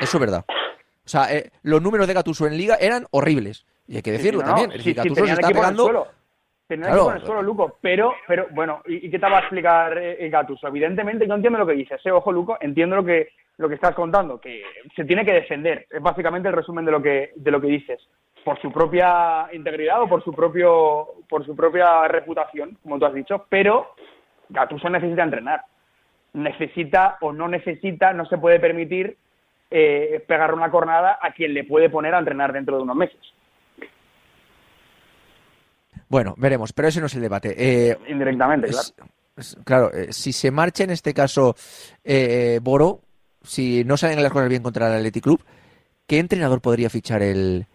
Eso es verdad. O sea, eh, los números de Gatuso en Liga eran horribles. Y hay que decirlo también. Gatuso se está pegando... Tenía claro. el suelo, Luco, pero, pero bueno, ¿y, qué te va a explicar eh, Gatuso? Evidentemente, yo entiendo lo que dices, ¿eh? ojo, Luco, entiendo lo que, lo que estás contando, que se tiene que defender, es básicamente el resumen de lo que, de lo que dices, por su propia integridad o por su propio, por su propia reputación, como tú has dicho, pero Gatuso necesita entrenar, necesita o no necesita, no se puede permitir eh, pegar una cornada a quien le puede poner a entrenar dentro de unos meses. Bueno, veremos, pero ese no es el debate. Eh, Indirectamente, claro. claro, eh, si se marcha en este caso eh, Boro, si no salen las cosas bien contra el Athletic Club, ¿qué entrenador podría fichar el,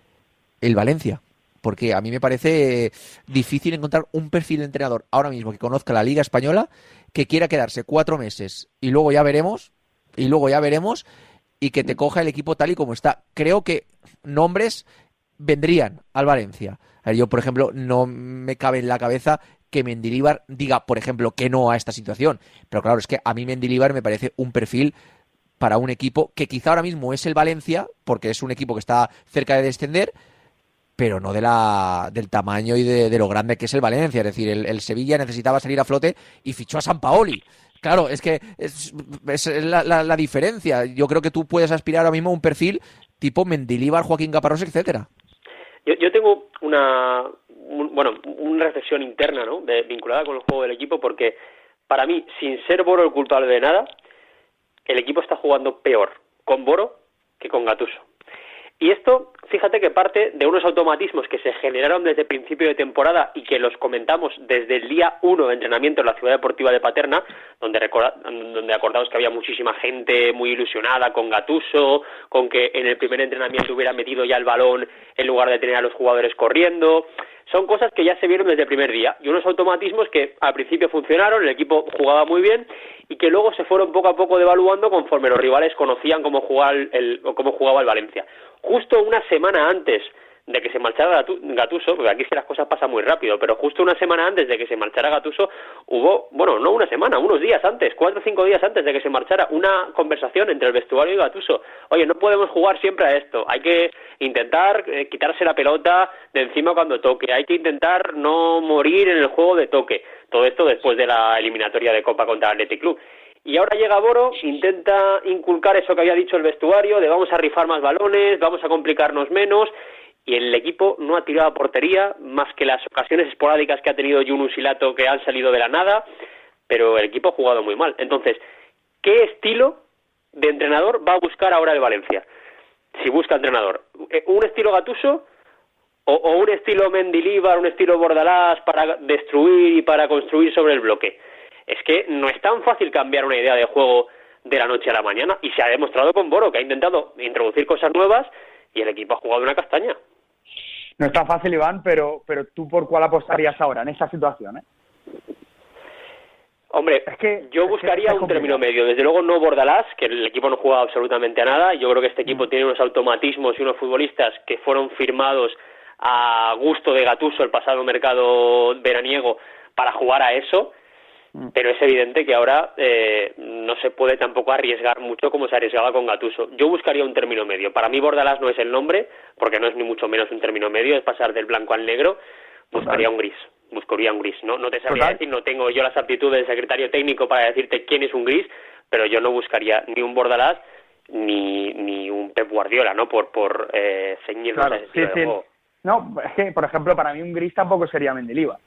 el Valencia? Porque a mí me parece difícil encontrar un perfil de entrenador ahora mismo que conozca la Liga Española, que quiera quedarse cuatro meses y luego ya veremos, y luego ya veremos y que te coja el equipo tal y como está. Creo que nombres vendrían al Valencia. yo, por ejemplo, no me cabe en la cabeza que Mendilibar diga, por ejemplo, que no a esta situación. Pero claro, es que a mí Mendilibar me parece un perfil para un equipo que quizá ahora mismo es el Valencia, porque es un equipo que está cerca de descender, pero no de la, del tamaño y de, lo grande que es el Valencia. Es decir, el, Sevilla necesitaba salir a flote y fichó a San Paoli. Claro, es que es, la, diferencia. Yo creo que tú puedes aspirar ahora mismo a un perfil tipo Mendilíbar, Joaquín Caparrós, etcétera. Yo, yo tengo una, bueno, una reflexión interna, ¿no? vinculada con el juego del equipo, porque para mí, sin ser Boro el culpable de nada, el equipo está jugando peor con Boro que con Gatuso. Y esto, fíjate que parte de unos automatismos que se generaron desde principio de temporada y que los comentamos desde el día uno de entrenamiento en la Ciudad Deportiva de Paterna, donde, donde acordamos que había muchísima gente muy ilusionada con Gatuso, con que en el primer entrenamiento hubiera metido ya el balón en lugar de tener a los jugadores corriendo. Son cosas que ya se vieron desde el primer día y unos automatismos que al principio funcionaron, el equipo jugaba muy bien y que luego se fueron poco a poco devaluando conforme los rivales conocían cómo, jugar el, cómo jugaba el Valencia justo una semana antes de que se marchara Gatuso, porque aquí sí las cosas pasan muy rápido, pero justo una semana antes de que se marchara Gatuso, hubo, bueno, no una semana, unos días antes, cuatro o cinco días antes de que se marchara, una conversación entre el vestuario y Gatuso. Oye, no podemos jugar siempre a esto, hay que intentar eh, quitarse la pelota de encima cuando toque, hay que intentar no morir en el juego de toque. Todo esto después de la eliminatoria de Copa contra el Club. Y ahora llega Boro, intenta inculcar eso que había dicho el vestuario, de vamos a rifar más balones, vamos a complicarnos menos, y el equipo no ha tirado a portería, más que las ocasiones esporádicas que ha tenido Yunus y Lato que han salido de la nada, pero el equipo ha jugado muy mal. Entonces, ¿qué estilo de entrenador va a buscar ahora el Valencia? Si busca entrenador, eh, ¿un estilo Gatuso o, o un estilo Mendilíbar, un estilo Bordalás para destruir y para construir sobre el bloque? Es que no es tan fácil cambiar una idea de juego de la noche a la mañana y se ha demostrado con Boro que ha intentado introducir cosas nuevas y el equipo ha jugado una castaña. No es tan fácil, Iván, pero, pero tú por cuál apostarías ahora en esa situación, ¿eh? Hombre, es que, yo buscaría un término medio. Desde luego no Bordalás, que el equipo no juega absolutamente a nada. Yo creo que este equipo mm. tiene unos automatismos y unos futbolistas que fueron firmados a gusto de Gatuso el pasado mercado veraniego para jugar a eso. Pero es evidente que ahora eh, no se puede tampoco arriesgar mucho como se arriesgaba con Gatuso. Yo buscaría un término medio. Para mí Bordalás no es el nombre, porque no es ni mucho menos un término medio, es pasar del blanco al negro. Buscaría un gris, buscaría un gris. No, no te sabría decir, no tengo yo las aptitudes del secretario técnico para decirte quién es un gris, pero yo no buscaría ni un Bordalás ni, ni un Pep Guardiola, ¿no? Por, por eh, ceñirnos a ese No, es que, por ejemplo, para mí un gris tampoco sería Mendilibar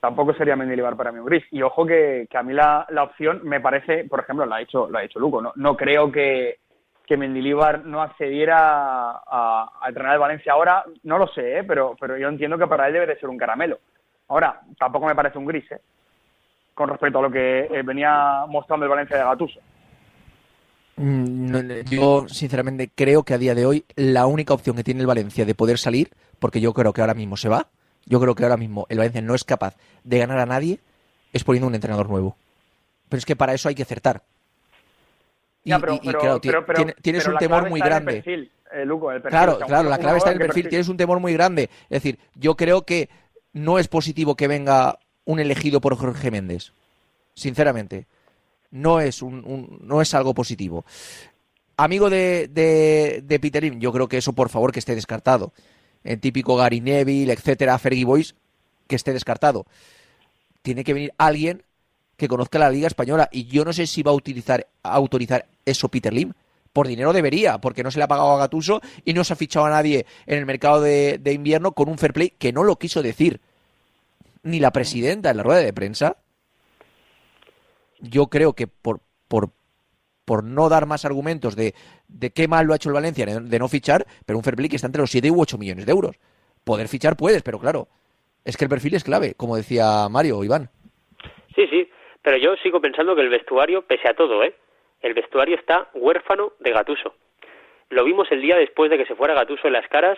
tampoco sería Mendilibar para mí un gris. Y ojo que, que a mí la, la, opción me parece, por ejemplo, lo ha hecho, lo ha hecho Luco, ¿no? No creo que, que Mendilibar no accediera a, a, entrenar el Valencia ahora, no lo sé, ¿eh? pero, pero yo entiendo que para él debe de ser un caramelo. Ahora, tampoco me parece un gris, ¿eh? con respecto a lo que eh, venía mostrando el Valencia de Gatuso. Mm, yo, sinceramente, creo que a día de hoy la única opción que tiene el Valencia de poder salir, porque yo creo que ahora mismo se va, yo creo que ahora mismo el Valencia no es capaz de ganar a nadie es poniendo un entrenador nuevo. Pero es que para eso hay que acertar. Y, claro, tienes un temor muy grande. claro, claro, la clave está en el perfil. Tienes un temor muy grande. Es decir, yo creo que no es positivo que venga un elegido por Jorge Méndez. Sinceramente. No es, un, no es algo positivo. Amigo de, de, de Peterín, yo creo que eso, por favor, que esté descartado el típico Gary Neville, etcétera, Fergie Boys, que esté descartado. Tiene que venir alguien que conozca la Liga Española y yo no sé si va a utilizar autorizar eso Peter Lim. Por dinero debería, porque no se le ha pagado a Gatuso y no se ha fichado a nadie en el mercado de, de invierno con un fair play que no lo quiso decir ni la presidenta en la rueda de prensa. Yo creo que por, por, por no dar más argumentos de, de qué mal lo ha hecho el Valencia de no fichar, pero un fair play que está entre los 7 u 8 millones de euros. Poder fichar puedes, pero claro, es que el perfil es clave, como decía Mario o Iván. Sí, sí, pero yo sigo pensando que el vestuario, pese a todo, ¿eh? el vestuario está huérfano de Gatuso. Lo vimos el día después de que se fuera Gatuso en las caras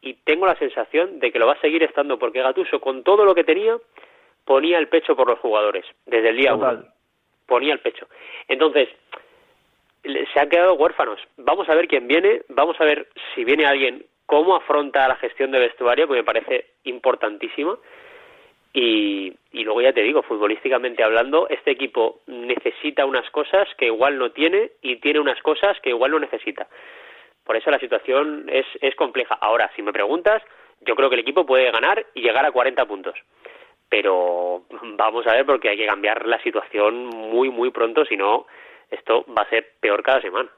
y tengo la sensación de que lo va a seguir estando porque Gatuso, con todo lo que tenía, ponía el pecho por los jugadores, desde el día uno. Ponía el pecho. Entonces, se han quedado huérfanos. Vamos a ver quién viene, vamos a ver si viene alguien, cómo afronta la gestión de vestuario, que me parece importantísima. Y, luego ya te digo, futbolísticamente hablando, este equipo necesita unas cosas que igual no tiene y tiene unas cosas que igual no necesita. Por eso la situación es, es compleja. Ahora, si me preguntas, yo creo que el equipo puede ganar y llegar a 40 puntos. Pero vamos a ver porque hay que cambiar la situación muy, muy pronto, si no, esto va a ser peor cada semana.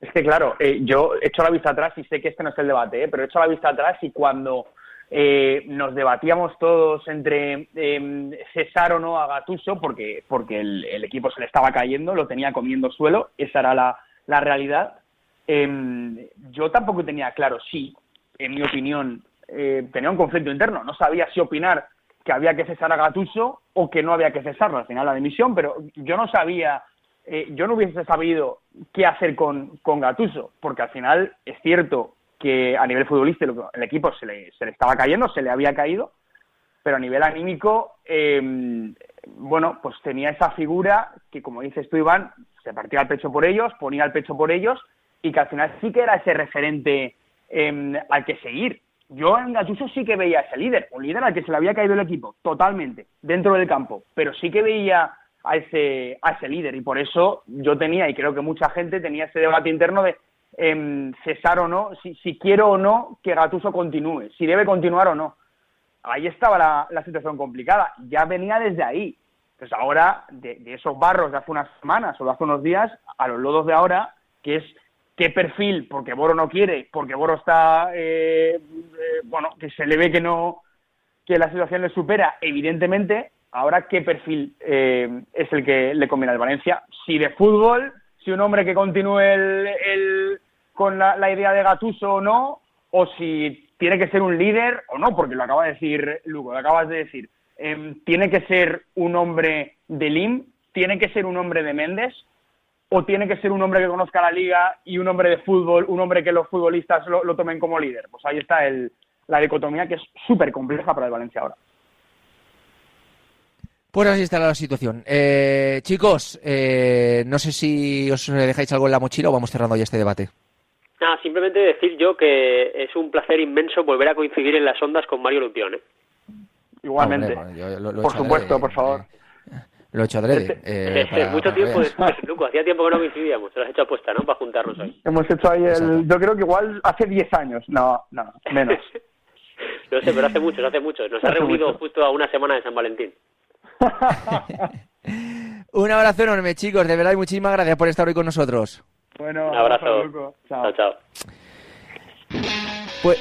Es que claro, eh, yo he hecho la vista atrás y sé que este no es el debate, ¿eh? pero he hecho la vista atrás y cuando eh, nos debatíamos todos entre eh, cesar o no a Gatuso, porque, porque el, equipo se le estaba cayendo, lo tenía comiendo suelo, esa era la, la realidad. Em, yo tampoco tenía claro si, en mi opinión, eh, tenía un conflicto interno. No sabía si opinar que había que cesar a Gatuso o que no había que cesarlo. Al final la dimisión, pero yo no sabía, eh, yo no hubiese sabido qué hacer con, con Gatuso, porque al final es cierto que a nivel futbolístico el equipo se le, se le estaba cayendo, se le había caído, pero a nivel anímico, em, bueno, pues tenía esa figura que, como dices tú, Iván, se partía el pecho por ellos, ponía el pecho por ellos, y que al final sí que era ese referente em, al que seguir. Yo en Gattuso sí que veía a ese líder, un líder al que se le había caído el equipo, totalmente, dentro del campo, pero sí que veía a ese, a ese líder y por eso yo tenía, y creo que mucha gente tenía ese debate interno de em, cesar o no, si, si, quiero o no que Gatuso continúe, si debe continuar o no. Ahí estaba la, la situación complicada, ya venía desde ahí. Pues ahora, de, de esos barros de hace unas semanas o de hace unos días, a los lodos de ahora, que es qué perfil, porque Boro no quiere, porque Boro está, eh, eh, bueno, que se le ve que no, que la situación le supera, evidentemente, ahora qué perfil eh, es el que le conviene al Valencia, si de fútbol, si un hombre que continúe el, con la, idea de Gatuso o no, o si tiene que ser un líder o no, porque lo acaba de decir Lugo, lo acabas de decir, em, tiene que ser un hombre de Lim, tiene que ser un hombre de Méndez, o tiene que ser un hombre que conozca la liga y un hombre de fútbol, un hombre que los futbolistas lo, tomen como líder. Pues ahí está el, la dicotomía que es súper compleja para el Valencia ahora. Pues así está la situación. Eh, chicos, eh, no sé si os dejáis algo en la mochila o vamos cerrando ya este debate. Nada, simplemente decir yo que es un placer inmenso volver a coincidir en las ondas con Mario Lupión. ¿eh? Igualmente. por supuesto, por favor. Lo he hecho adrede. Eh, eh mucho tiempo después, Luco. Hacía tiempo que no coincidíamos. Te lo has hecho apuesta, ¿no? Para juntarnos hoy. Hemos hecho ahí el... Yo creo que igual hace 10 años. No, no, menos. no sé, pero hace mucho, hace mucho. Nos ha reunido justo a una semana de San Valentín. Un abrazo enorme, chicos. De verdad, y muchísimas gracias por estar hoy con nosotros. Bueno, un abrazo. Chao, chao. Pues...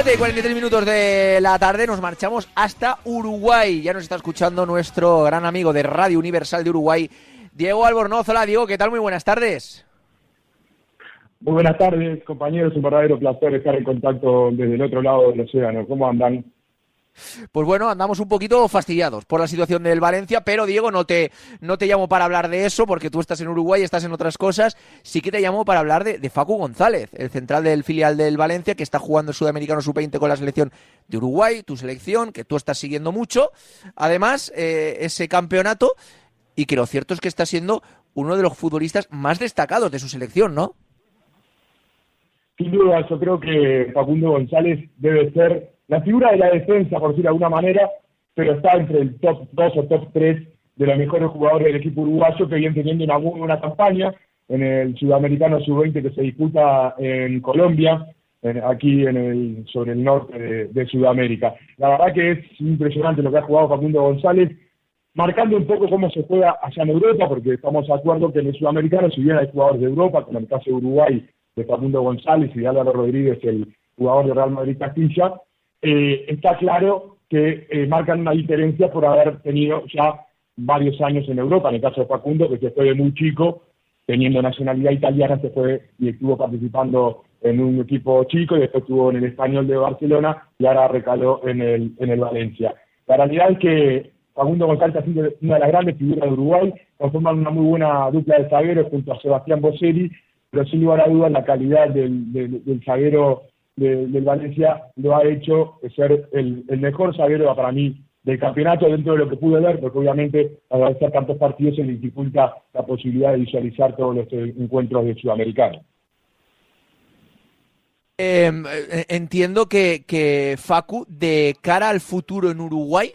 7 y 43 minutos de la tarde nos marchamos hasta Uruguay. Ya nos está escuchando nuestro gran amigo de Radio Universal de Uruguay, Diego Albornoz. Hola Diego, ¿qué tal? Muy buenas tardes. Muy buenas tardes, compañeros. Un verdadero placer estar en contacto desde el otro lado del océano. ¿Cómo andan? Pues bueno, andamos un poquito fastidiados por la situación del Valencia, pero Diego, no te, no te llamo para hablar de eso, porque tú estás en Uruguay, estás en otras cosas. Sí que te llamo para hablar de, Facu González, el central del filial del Valencia, que está jugando el Sudamericano Sub-20 con la selección de Uruguay, tu selección, que tú estás siguiendo mucho. Además, eh, ese campeonato, y que lo cierto es que está siendo uno de los futbolistas más destacados de su selección, ¿no? Sin duda, yo creo que Facundo González debe ser la figura de la defensa, por decir de alguna manera, pero está entre el top 2 o top 3 de los mejores jugadores del equipo uruguayo que viene teniendo una buena campaña en el Sudamericano Sub-20 que se disputa en Colombia, aquí en el, sobre el norte de, Sudamérica. La verdad que es impresionante lo que ha jugado Facundo González, marcando un poco cómo se juega allá en Europa, porque estamos de acuerdo que en el Sudamericano, si bien hay jugadores de Europa, como en el caso de Uruguay, de Facundo González y de Álvaro Rodríguez, el jugador de Real Madrid Castilla, eh, está claro que eh, marcan una diferencia por haber tenido ya varios años en Europa. En el caso de Facundo, que se fue de muy chico, teniendo nacionalidad italiana, se fue y estuvo participando en un equipo chico y después estuvo en el Español de Barcelona y ahora recaló en el, en el Valencia. La realidad es que Facundo González ha sido una de las grandes figuras de Uruguay, conforman una muy buena dupla de zagueros junto a Sebastián Boselli, pero sin lugar a dudas la calidad del, del, del zaguero del Valencia lo ha hecho ser el, mejor zaguero para mí del campeonato dentro de lo que pude ver, porque obviamente al hacer tantos partidos se dificulta la posibilidad de visualizar todos los encuentros de Sudamericano. Em, eh, entiendo que, que Facu, de cara al futuro en Uruguay,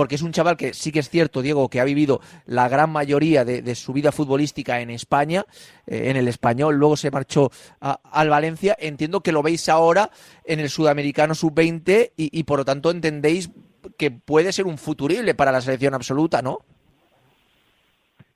porque es un chaval que sí que es cierto, Diego, que ha vivido la gran mayoría de, su vida futbolística en España, eh, en el español, luego se marchó al Valencia. Entiendo que lo veis ahora en el Sudamericano Sub-20 y, por lo tanto entendéis que puede ser un futurible para la selección absoluta, ¿no?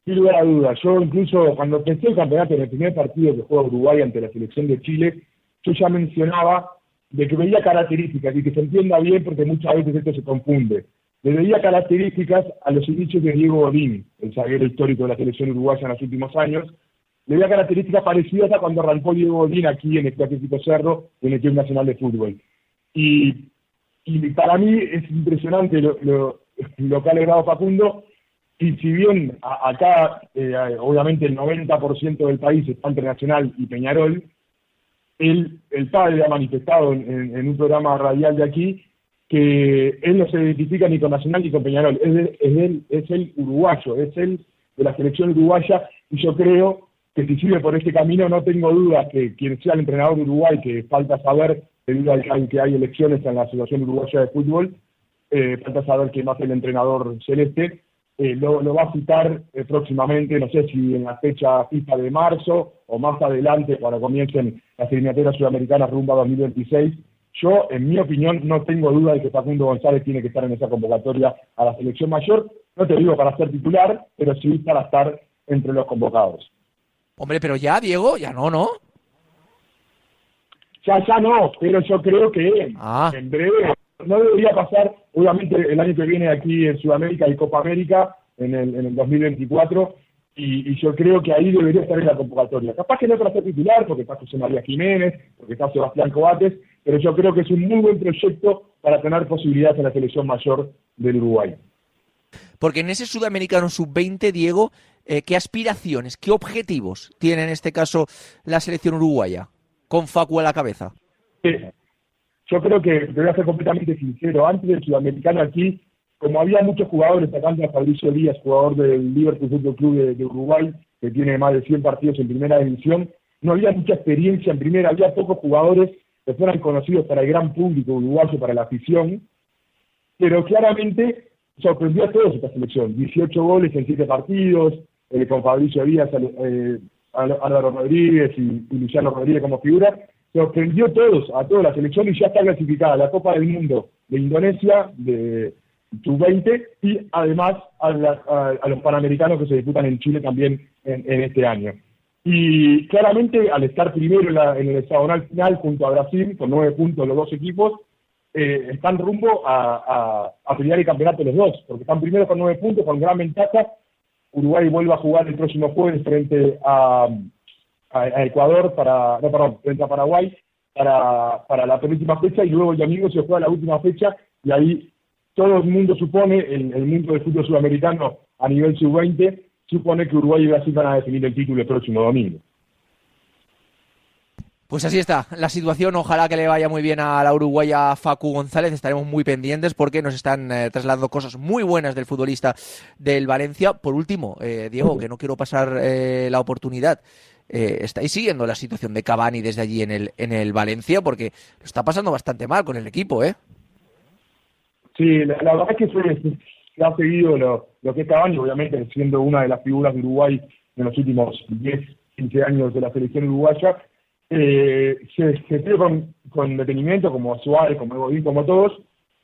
Sin lugar a dudas. Yo incluso cuando pensé el campeonato en el primer partido que juega Uruguay ante la selección de Chile, yo ya mencionaba de que veía características y que se entienda bien porque muchas veces esto se confunde le veía características a los inicios de Diego Godín, el zaguero histórico de la selección uruguaya en los últimos años, le veía características parecidas a cuando arrancó Diego Godín aquí en el Clásico Cerro, en el Club Nacional de Fútbol. Y, para mí es impresionante lo, que ha logrado Facundo, y si bien acá, eh, obviamente, el 90% del país está internacional y Peñarol, él, el padre ha manifestado en un programa radial de aquí que él no se identifica ni con Nacional ni con Peñarol, es, él, es el uruguayo, es él de la selección uruguaya y yo creo que si sigue por este camino no tengo duda que quien sea el entrenador de Uruguay, que falta saber, debido al que hay elecciones en la Asociación Uruguaya de Fútbol, eh, falta saber quién va a ser el entrenador celeste, eh, lo, va a citar eh, próximamente, no sé si en la fecha FIFA de marzo o más adelante cuando comiencen las eliminatorias sudamericanas rumba 2026 yo, en mi opinión, no tengo duda de que Facundo González tiene que estar en esa convocatoria a la selección mayor. No te digo para ser titular, pero sí para estar entre los convocados. Hombre, pero ya, Diego, ya no, ¿no? Ya, ya no, pero yo creo que ah. en breve no debería pasar, obviamente el año que viene aquí en Sudamérica y Copa América, en el, en el 2024, y, yo creo que ahí debería estar en la convocatoria. Capaz que no para ser titular, porque está José María Jiménez, porque está Sebastián Coates, pero yo creo que es un muy buen proyecto para tener posibilidades en la selección mayor del Uruguay. Porque en ese sudamericano sub-20, Diego, eh, ¿qué aspiraciones, qué objetivos tiene en este caso la selección uruguaya con Facu a la cabeza? yo creo que, te voy a ser completamente sincero, antes del sudamericano aquí como había muchos jugadores, sacando a Fabricio Díaz, jugador del Liverpool Fútbol Club de, Uruguay, que tiene más de 100 partidos en primera división, no había mucha experiencia en primera, había pocos jugadores que fueran conocidos para el gran público uruguayo, para la afición, pero claramente sorprendió a todos esta selección. 18 goles en 7 partidos, eh, con Fabricio Díaz, eh, Álvaro Rodríguez y, Luciano Rodríguez como figura, sorprendió a todos, a toda la selección y ya está clasificada la Copa del Mundo de Indonesia, de, sub-20 y además a, los panamericanos que se disputan en Chile también en, este año. Y claramente al estar primero en, el hexagonal final junto a Brasil, con nueve puntos los dos equipos, eh, están rumbo a, pelear el campeonato los dos, porque están primero con nueve puntos, con gran ventaja. Uruguay vuelve a jugar el próximo jueves frente a, Ecuador, para, no, perdón, frente a Paraguay, para, para la penúltima fecha, y luego el domingo se juega la última fecha, y ahí todo el mundo supone, el, el mundo del fútbol sudamericano a nivel sub-20, supone que Uruguay y Brasil van a definir el título el próximo domingo. Pues así está la situación. Ojalá que le vaya muy bien a la uruguaya Facu González. Estaremos muy pendientes porque nos están eh, trasladando cosas muy buenas del futbolista del Valencia. Por último, eh, Diego, que no quiero pasar eh, la oportunidad. estáis siguiendo la situación de Cavani desde allí en el, en el Valencia porque lo está pasando bastante mal con el equipo, ¿eh? Sí, la, verdad es que se, ha seguido lo, que es Cavani, obviamente siendo una de las figuras de Uruguay en los últimos 10, 15 años de la selección uruguaya. Eh, se, se con, con, detenimiento, como Suárez, como Godín, como todos,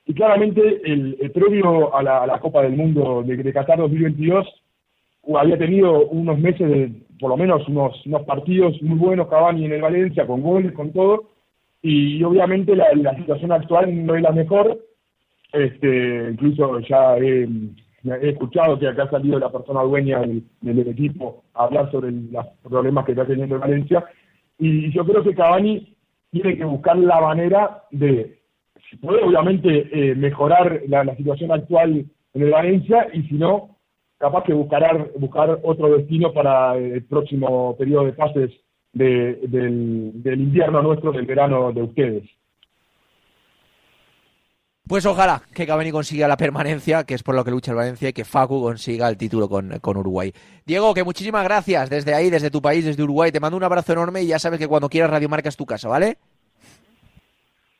y claramente el, previo a la, Copa del Mundo de, de, Qatar 2022 había tenido unos meses de, por lo menos unos, partidos muy buenos Cavani en el Valencia, con goles, con todo, y obviamente la situación actual no es la mejor, este, incluso ya he, escuchado que acá ha salido la persona dueña del, equipo a hablar sobre los problemas que está teniendo en Valencia. Y yo creo que Cavani tiene que buscar la manera de, puede obviamente eh, mejorar la, situación actual en el Valencia y si no, capaz que buscar, buscar otro destino para el próximo periodo de fases del invierno nuestro, del verano de ustedes. Pues ojalá que Cavani consiga la permanencia, que es por lo que lucha el Valencia, y que Facu consiga el título con, con, Uruguay. Diego, que muchísimas gracias desde ahí, desde tu país, desde Uruguay. Te mando un abrazo enorme y ya sabes que cuando quieras Radio Marca es tu casa, ¿vale?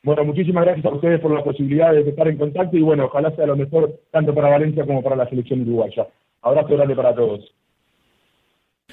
Bueno, muchísimas gracias a ustedes por la posibilidad de estar en contacto y bueno, ojalá sea lo mejor tanto para Valencia como para la selección uruguaya. Abrazo grande para todos.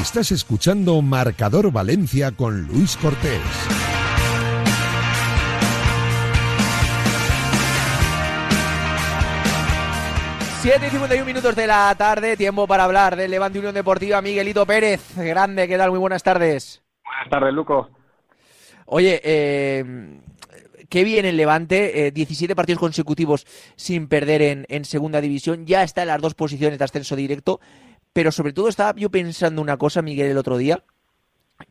Estás escuchando Marcador Valencia con Luis Cortés. Siete y 51 minutos de la tarde, tiempo para hablar del Levante Unión Deportiva. Miguelito Pérez, grande, ¿qué tal? Muy buenas tardes. Buenas tardes, Luco. Oye, eh, qué bien el Levante, 17 eh, partidos consecutivos sin perder en, en segunda división, ya está en las dos posiciones de ascenso directo pero sobre todo estaba yo pensando una cosa, Miguel, el otro día,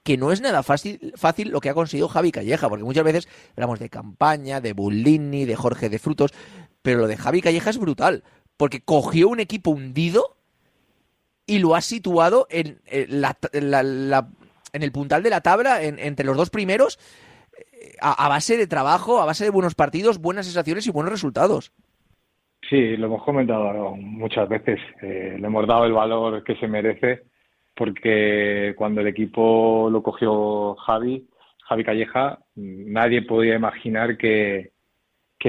que no es nada fácil, fácil lo que ha conseguido Javi Calleja, porque muchas veces hablamos de campaña, de Bullini, de Jorge de Frutos, pero lo de Javi Calleja es brutal, porque cogió un equipo hundido y lo ha situado en, la, en el puntal de la tabla, entre los dos primeros, eh, a base de trabajo, a base de buenos partidos, buenas sensaciones y buenos resultados. Sí, lo hemos comentado muchas veces. Eh, le hemos dado el valor que se merece porque cuando el equipo lo cogió Javi, Javi Calleja, nadie podía imaginar que,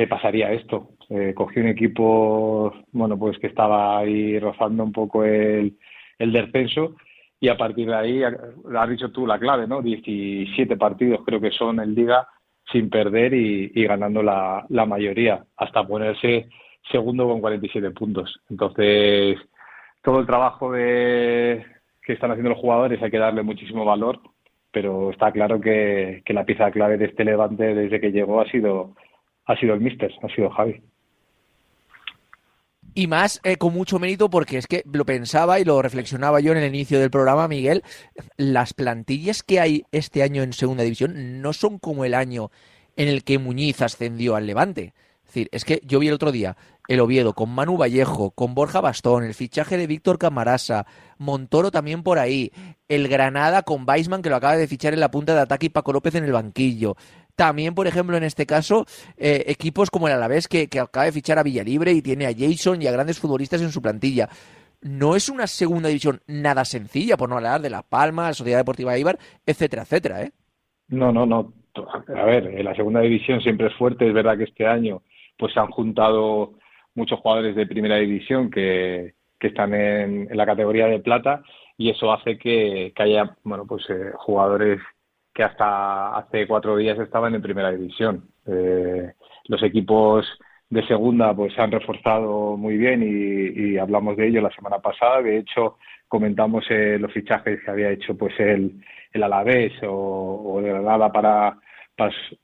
pasaría esto. Eh, cogió un equipo, bueno, pues que estaba ahí rozando un poco el, el descenso y a partir de ahí, has dicho tú la clave, ¿no? 17 partidos creo que son en Liga sin perder y, ganando la, la mayoría, hasta ponerse segundo con 47 puntos. Entonces, todo el trabajo de, que están haciendo los jugadores hay que darle muchísimo valor, pero está claro que, la pieza clave de este Levante desde que llegó ha sido, ha sido el Mister, ha sido Javi. Y más eh, con mucho mérito porque es que lo pensaba y lo reflexionaba yo en el inicio del programa, Miguel, las plantillas que hay este año en Segunda División no son como el año en el que Muñiz ascendió al Levante. Es decir, es que yo vi el otro día el Oviedo con Manu Vallejo, con Borja Bastón, el fichaje de Víctor Camarasa, Montoro también por ahí, el Granada con Weisman que lo acaba de fichar en la punta de ataque y Paco López en el banquillo. También, por ejemplo, en este caso, eh, equipos como el Alavés que, que acaba de fichar a Villalibre y tiene a Jason y a grandes futbolistas en su plantilla no es una segunda división nada sencilla, por no hablar de La Palma, Sociedad Deportiva Ibar, etcétera, etcétera, ¿eh? No, no, no. A ver, la segunda división siempre es fuerte. Es verdad que este año pues se han juntado muchos jugadores de primera división que, están en, la categoría de plata y eso hace que, haya bueno pues eh, jugadores que hasta hace cuatro días estaban en primera división. Eh, los equipos de segunda pues se han reforzado muy bien y, hablamos de ello la semana pasada. De hecho, comentamos eh, los fichajes que había hecho pues el, el Alavés o, o de Granada para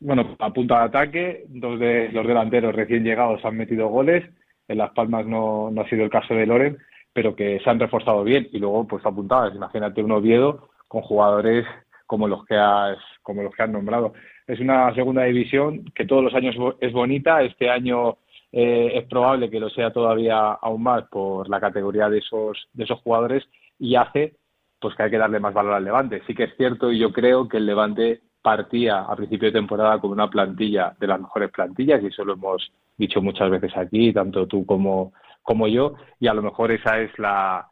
bueno, a punta de ataque, dos de los delanteros recién llegados han metido goles, en Las Palmas no, no ha sido el caso de Loren, pero que se han reforzado bien y luego pues apuntadas, imagínate un Oviedo con jugadores como los que has como los que han nombrado. Es una segunda división que todos los años es bonita, este año eh, es probable que lo sea todavía aún más por la categoría de esos de esos jugadores y hace pues que hay que darle más valor al Levante. Sí que es cierto y yo creo que el Levante partía a principio de temporada con una plantilla de las mejores plantillas y eso lo hemos dicho muchas veces aquí, tanto tú como, como yo, y a lo mejor esa es la...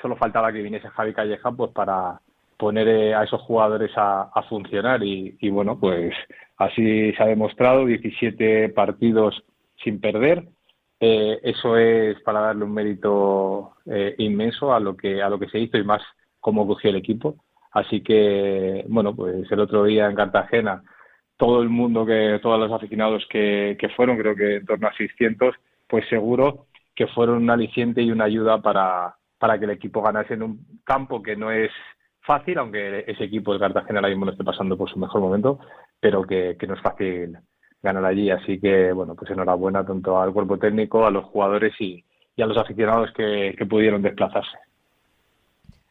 Solo faltaba que viniese Javi Calleja pues para poner eh, a esos jugadores a, funcionar y, bueno, pues así se ha demostrado, 17 partidos sin perder, eh, eso es para darle un mérito eh, inmenso a lo que a lo que se hizo y más cómo cogió el equipo Así que, bueno, pues el otro día en Cartagena, todo el mundo, que todos los aficionados que, que fueron, creo que en torno a 600, pues seguro que fueron un aliciente y una ayuda para, para que el equipo ganase en un campo que no es fácil, aunque ese equipo de Cartagena ahora mismo no esté pasando por su mejor momento, pero que, que no es fácil ganar allí. Así que, bueno, pues enhorabuena tanto al cuerpo técnico, a los jugadores y, y a los aficionados que, que pudieron desplazarse.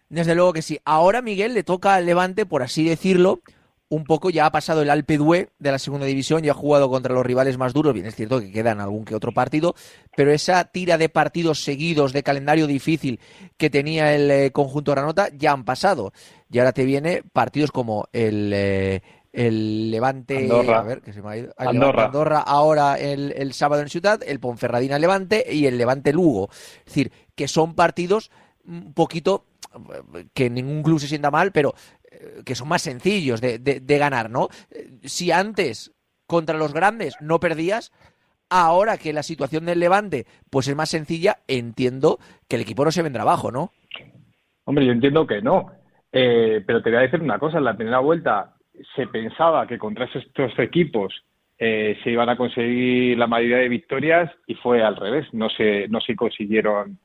Desde luego que sí. Ahora Miguel le toca al Levante, por así decirlo, un poco ya ha pasado el Alpe d'Huez de la segunda división, ya ha jugado contra los rivales más duros, bien es cierto que quedan algún que otro partido, pero esa tira de partidos seguidos, de calendario difícil que tenía el eh, conjunto Granota, ya han pasado. Y ahora te viene partidos como el, eh, el Levante, Andorra. a ver, que se me ha ido, el Andorra. Andorra ahora el, el sábado en Ciudad, el Ponferradina Levante y el Levante Lugo. Es decir, que son partidos un poquito que ningún club se sienta mal, pero eh, que son más sencillos de, de- de ganar, ¿no? Eh, Si antes contra los grandes no perdías, ahora que la situación del Levante pues es más sencilla, entiendo que el equipo no se vendrá abajo, ¿no? Hombre, yo entiendo que no, Eh, pero te voy a decir una cosa, en la primera vuelta se pensaba que contra estos equipos eh, se iban a conseguir la mayoría de victorias y fue al revés, no se, no se consiguieron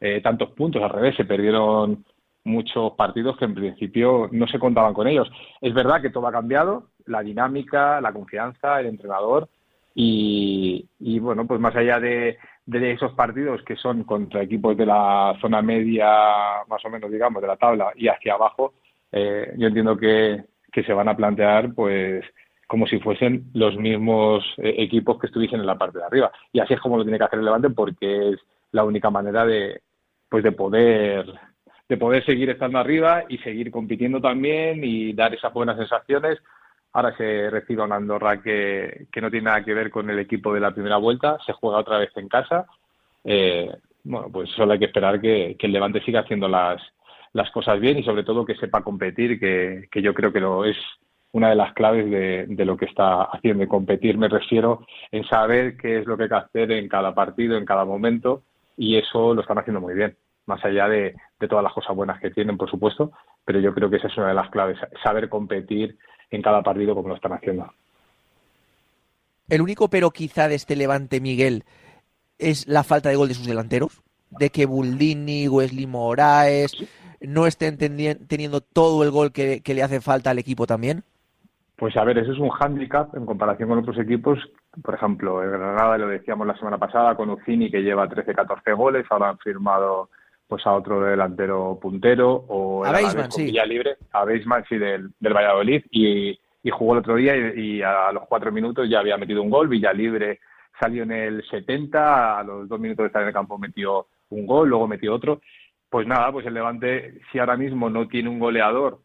eh, tantos puntos, al revés, se perdieron muchos partidos que en principio no se contaban con ellos. Es verdad que todo ha cambiado, la dinámica, la confianza, el entrenador y, bueno, pues más allá de, de esos partidos que son contra equipos de la zona media, más o menos, digamos, de la tabla y hacia abajo, eh, yo entiendo que, que se van a plantear pues como si fuesen los mismos eh, equipos que estuviesen en la parte de arriba. Y así es como lo tiene que hacer el Levante porque es la única manera de pues de poder de poder seguir estando arriba y seguir compitiendo también y dar esas buenas sensaciones. Ahora se recibe a una Andorra que, que no tiene nada que ver con el equipo de la primera vuelta, se juega otra vez en casa. Eh, bueno, pues solo hay que esperar que, que el Levante siga haciendo las, las cosas bien y sobre todo que sepa competir, que, que yo creo que lo es una de las claves de, de lo que está haciendo. Competir me refiero en saber qué es lo que hay que hacer en cada partido, en cada momento, y eso lo están haciendo muy bien, más allá de, de todas las cosas buenas que tienen, por supuesto, pero yo creo que esa es una de las claves, saber competir en cada partido como lo están haciendo. El único pero quizá de este Levante, Miguel, es la falta de gol de sus delanteros, de que Buldini, Wesley Moraes no estén teniendo todo el gol que, que le hace falta al equipo también. Pues a ver, eso es un hándicap en comparación con otros equipos. Por ejemplo, el Granada, lo decíamos la semana pasada, con Ucini, que lleva 13-14 goles, ahora han firmado pues a otro delantero puntero, o A con sí. Villa libre, a Beisman, sí, del, del Valladolid, y, y jugó el otro día y, y a los cuatro minutos ya había metido un gol, Villa libre salió en el 70, a los dos minutos de estar en el campo metió un gol, luego metió otro. Pues nada, pues el Levante, si ahora mismo no tiene un goleador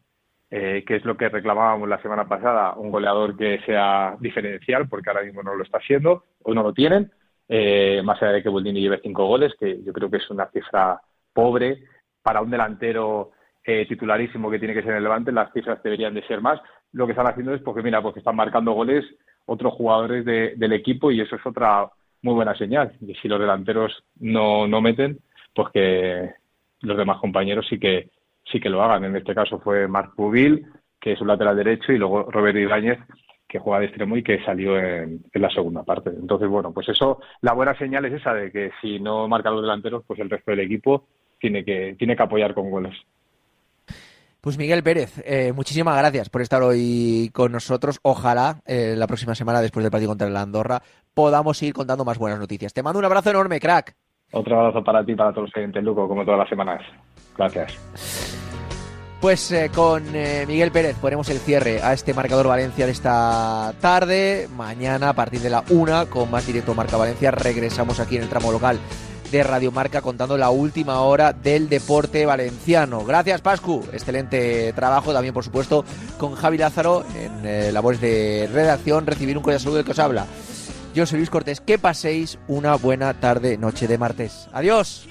eh, que es lo que reclamábamos la semana pasada, un goleador que sea diferencial, porque ahora mismo no lo está siendo, o no lo tienen, eh, más allá de que Boldini lleve cinco goles, que yo creo que es una cifra pobre para un delantero eh, titularísimo que tiene que ser en el Levante, las cifras deberían de ser más. Lo que están haciendo es porque, mira, porque están marcando goles otros jugadores de- del equipo y eso es otra muy buena señal. Y si los delanteros no, no meten, pues que los demás compañeros sí que sí que lo hagan. En este caso fue Marc Pubil, que es un lateral derecho, y luego Robert Ibáñez, que juega de extremo y que salió en, la segunda parte. Entonces, bueno, pues eso, la buena señal es esa de que si no marcan los delanteros, pues el resto del equipo tiene que, tiene que apoyar con goles. Pues Miguel Pérez, eh, muchísimas gracias por estar hoy con nosotros. Ojalá eh, la próxima semana, después del partido contra el Andorra, podamos seguir contando más buenas noticias. Te mando un abrazo enorme, crack. Otro abrazo para ti y para todos los oyentes, Luco, como todas las semanas. Gracias. Pues eh, con eh, Miguel Pérez ponemos el cierre a este marcador Valencia de esta tarde. Mañana a partir de la una con más directo Marca Valencia regresamos aquí en el tramo local de Radio Marca contando la última hora del deporte valenciano. Gracias Pascu, excelente trabajo también por supuesto con Javi Lázaro en eh, labores de redacción, recibir un cordial saludo del que os habla. Yo soy Luis Cortés, que paséis una buena tarde, noche de martes. Adiós.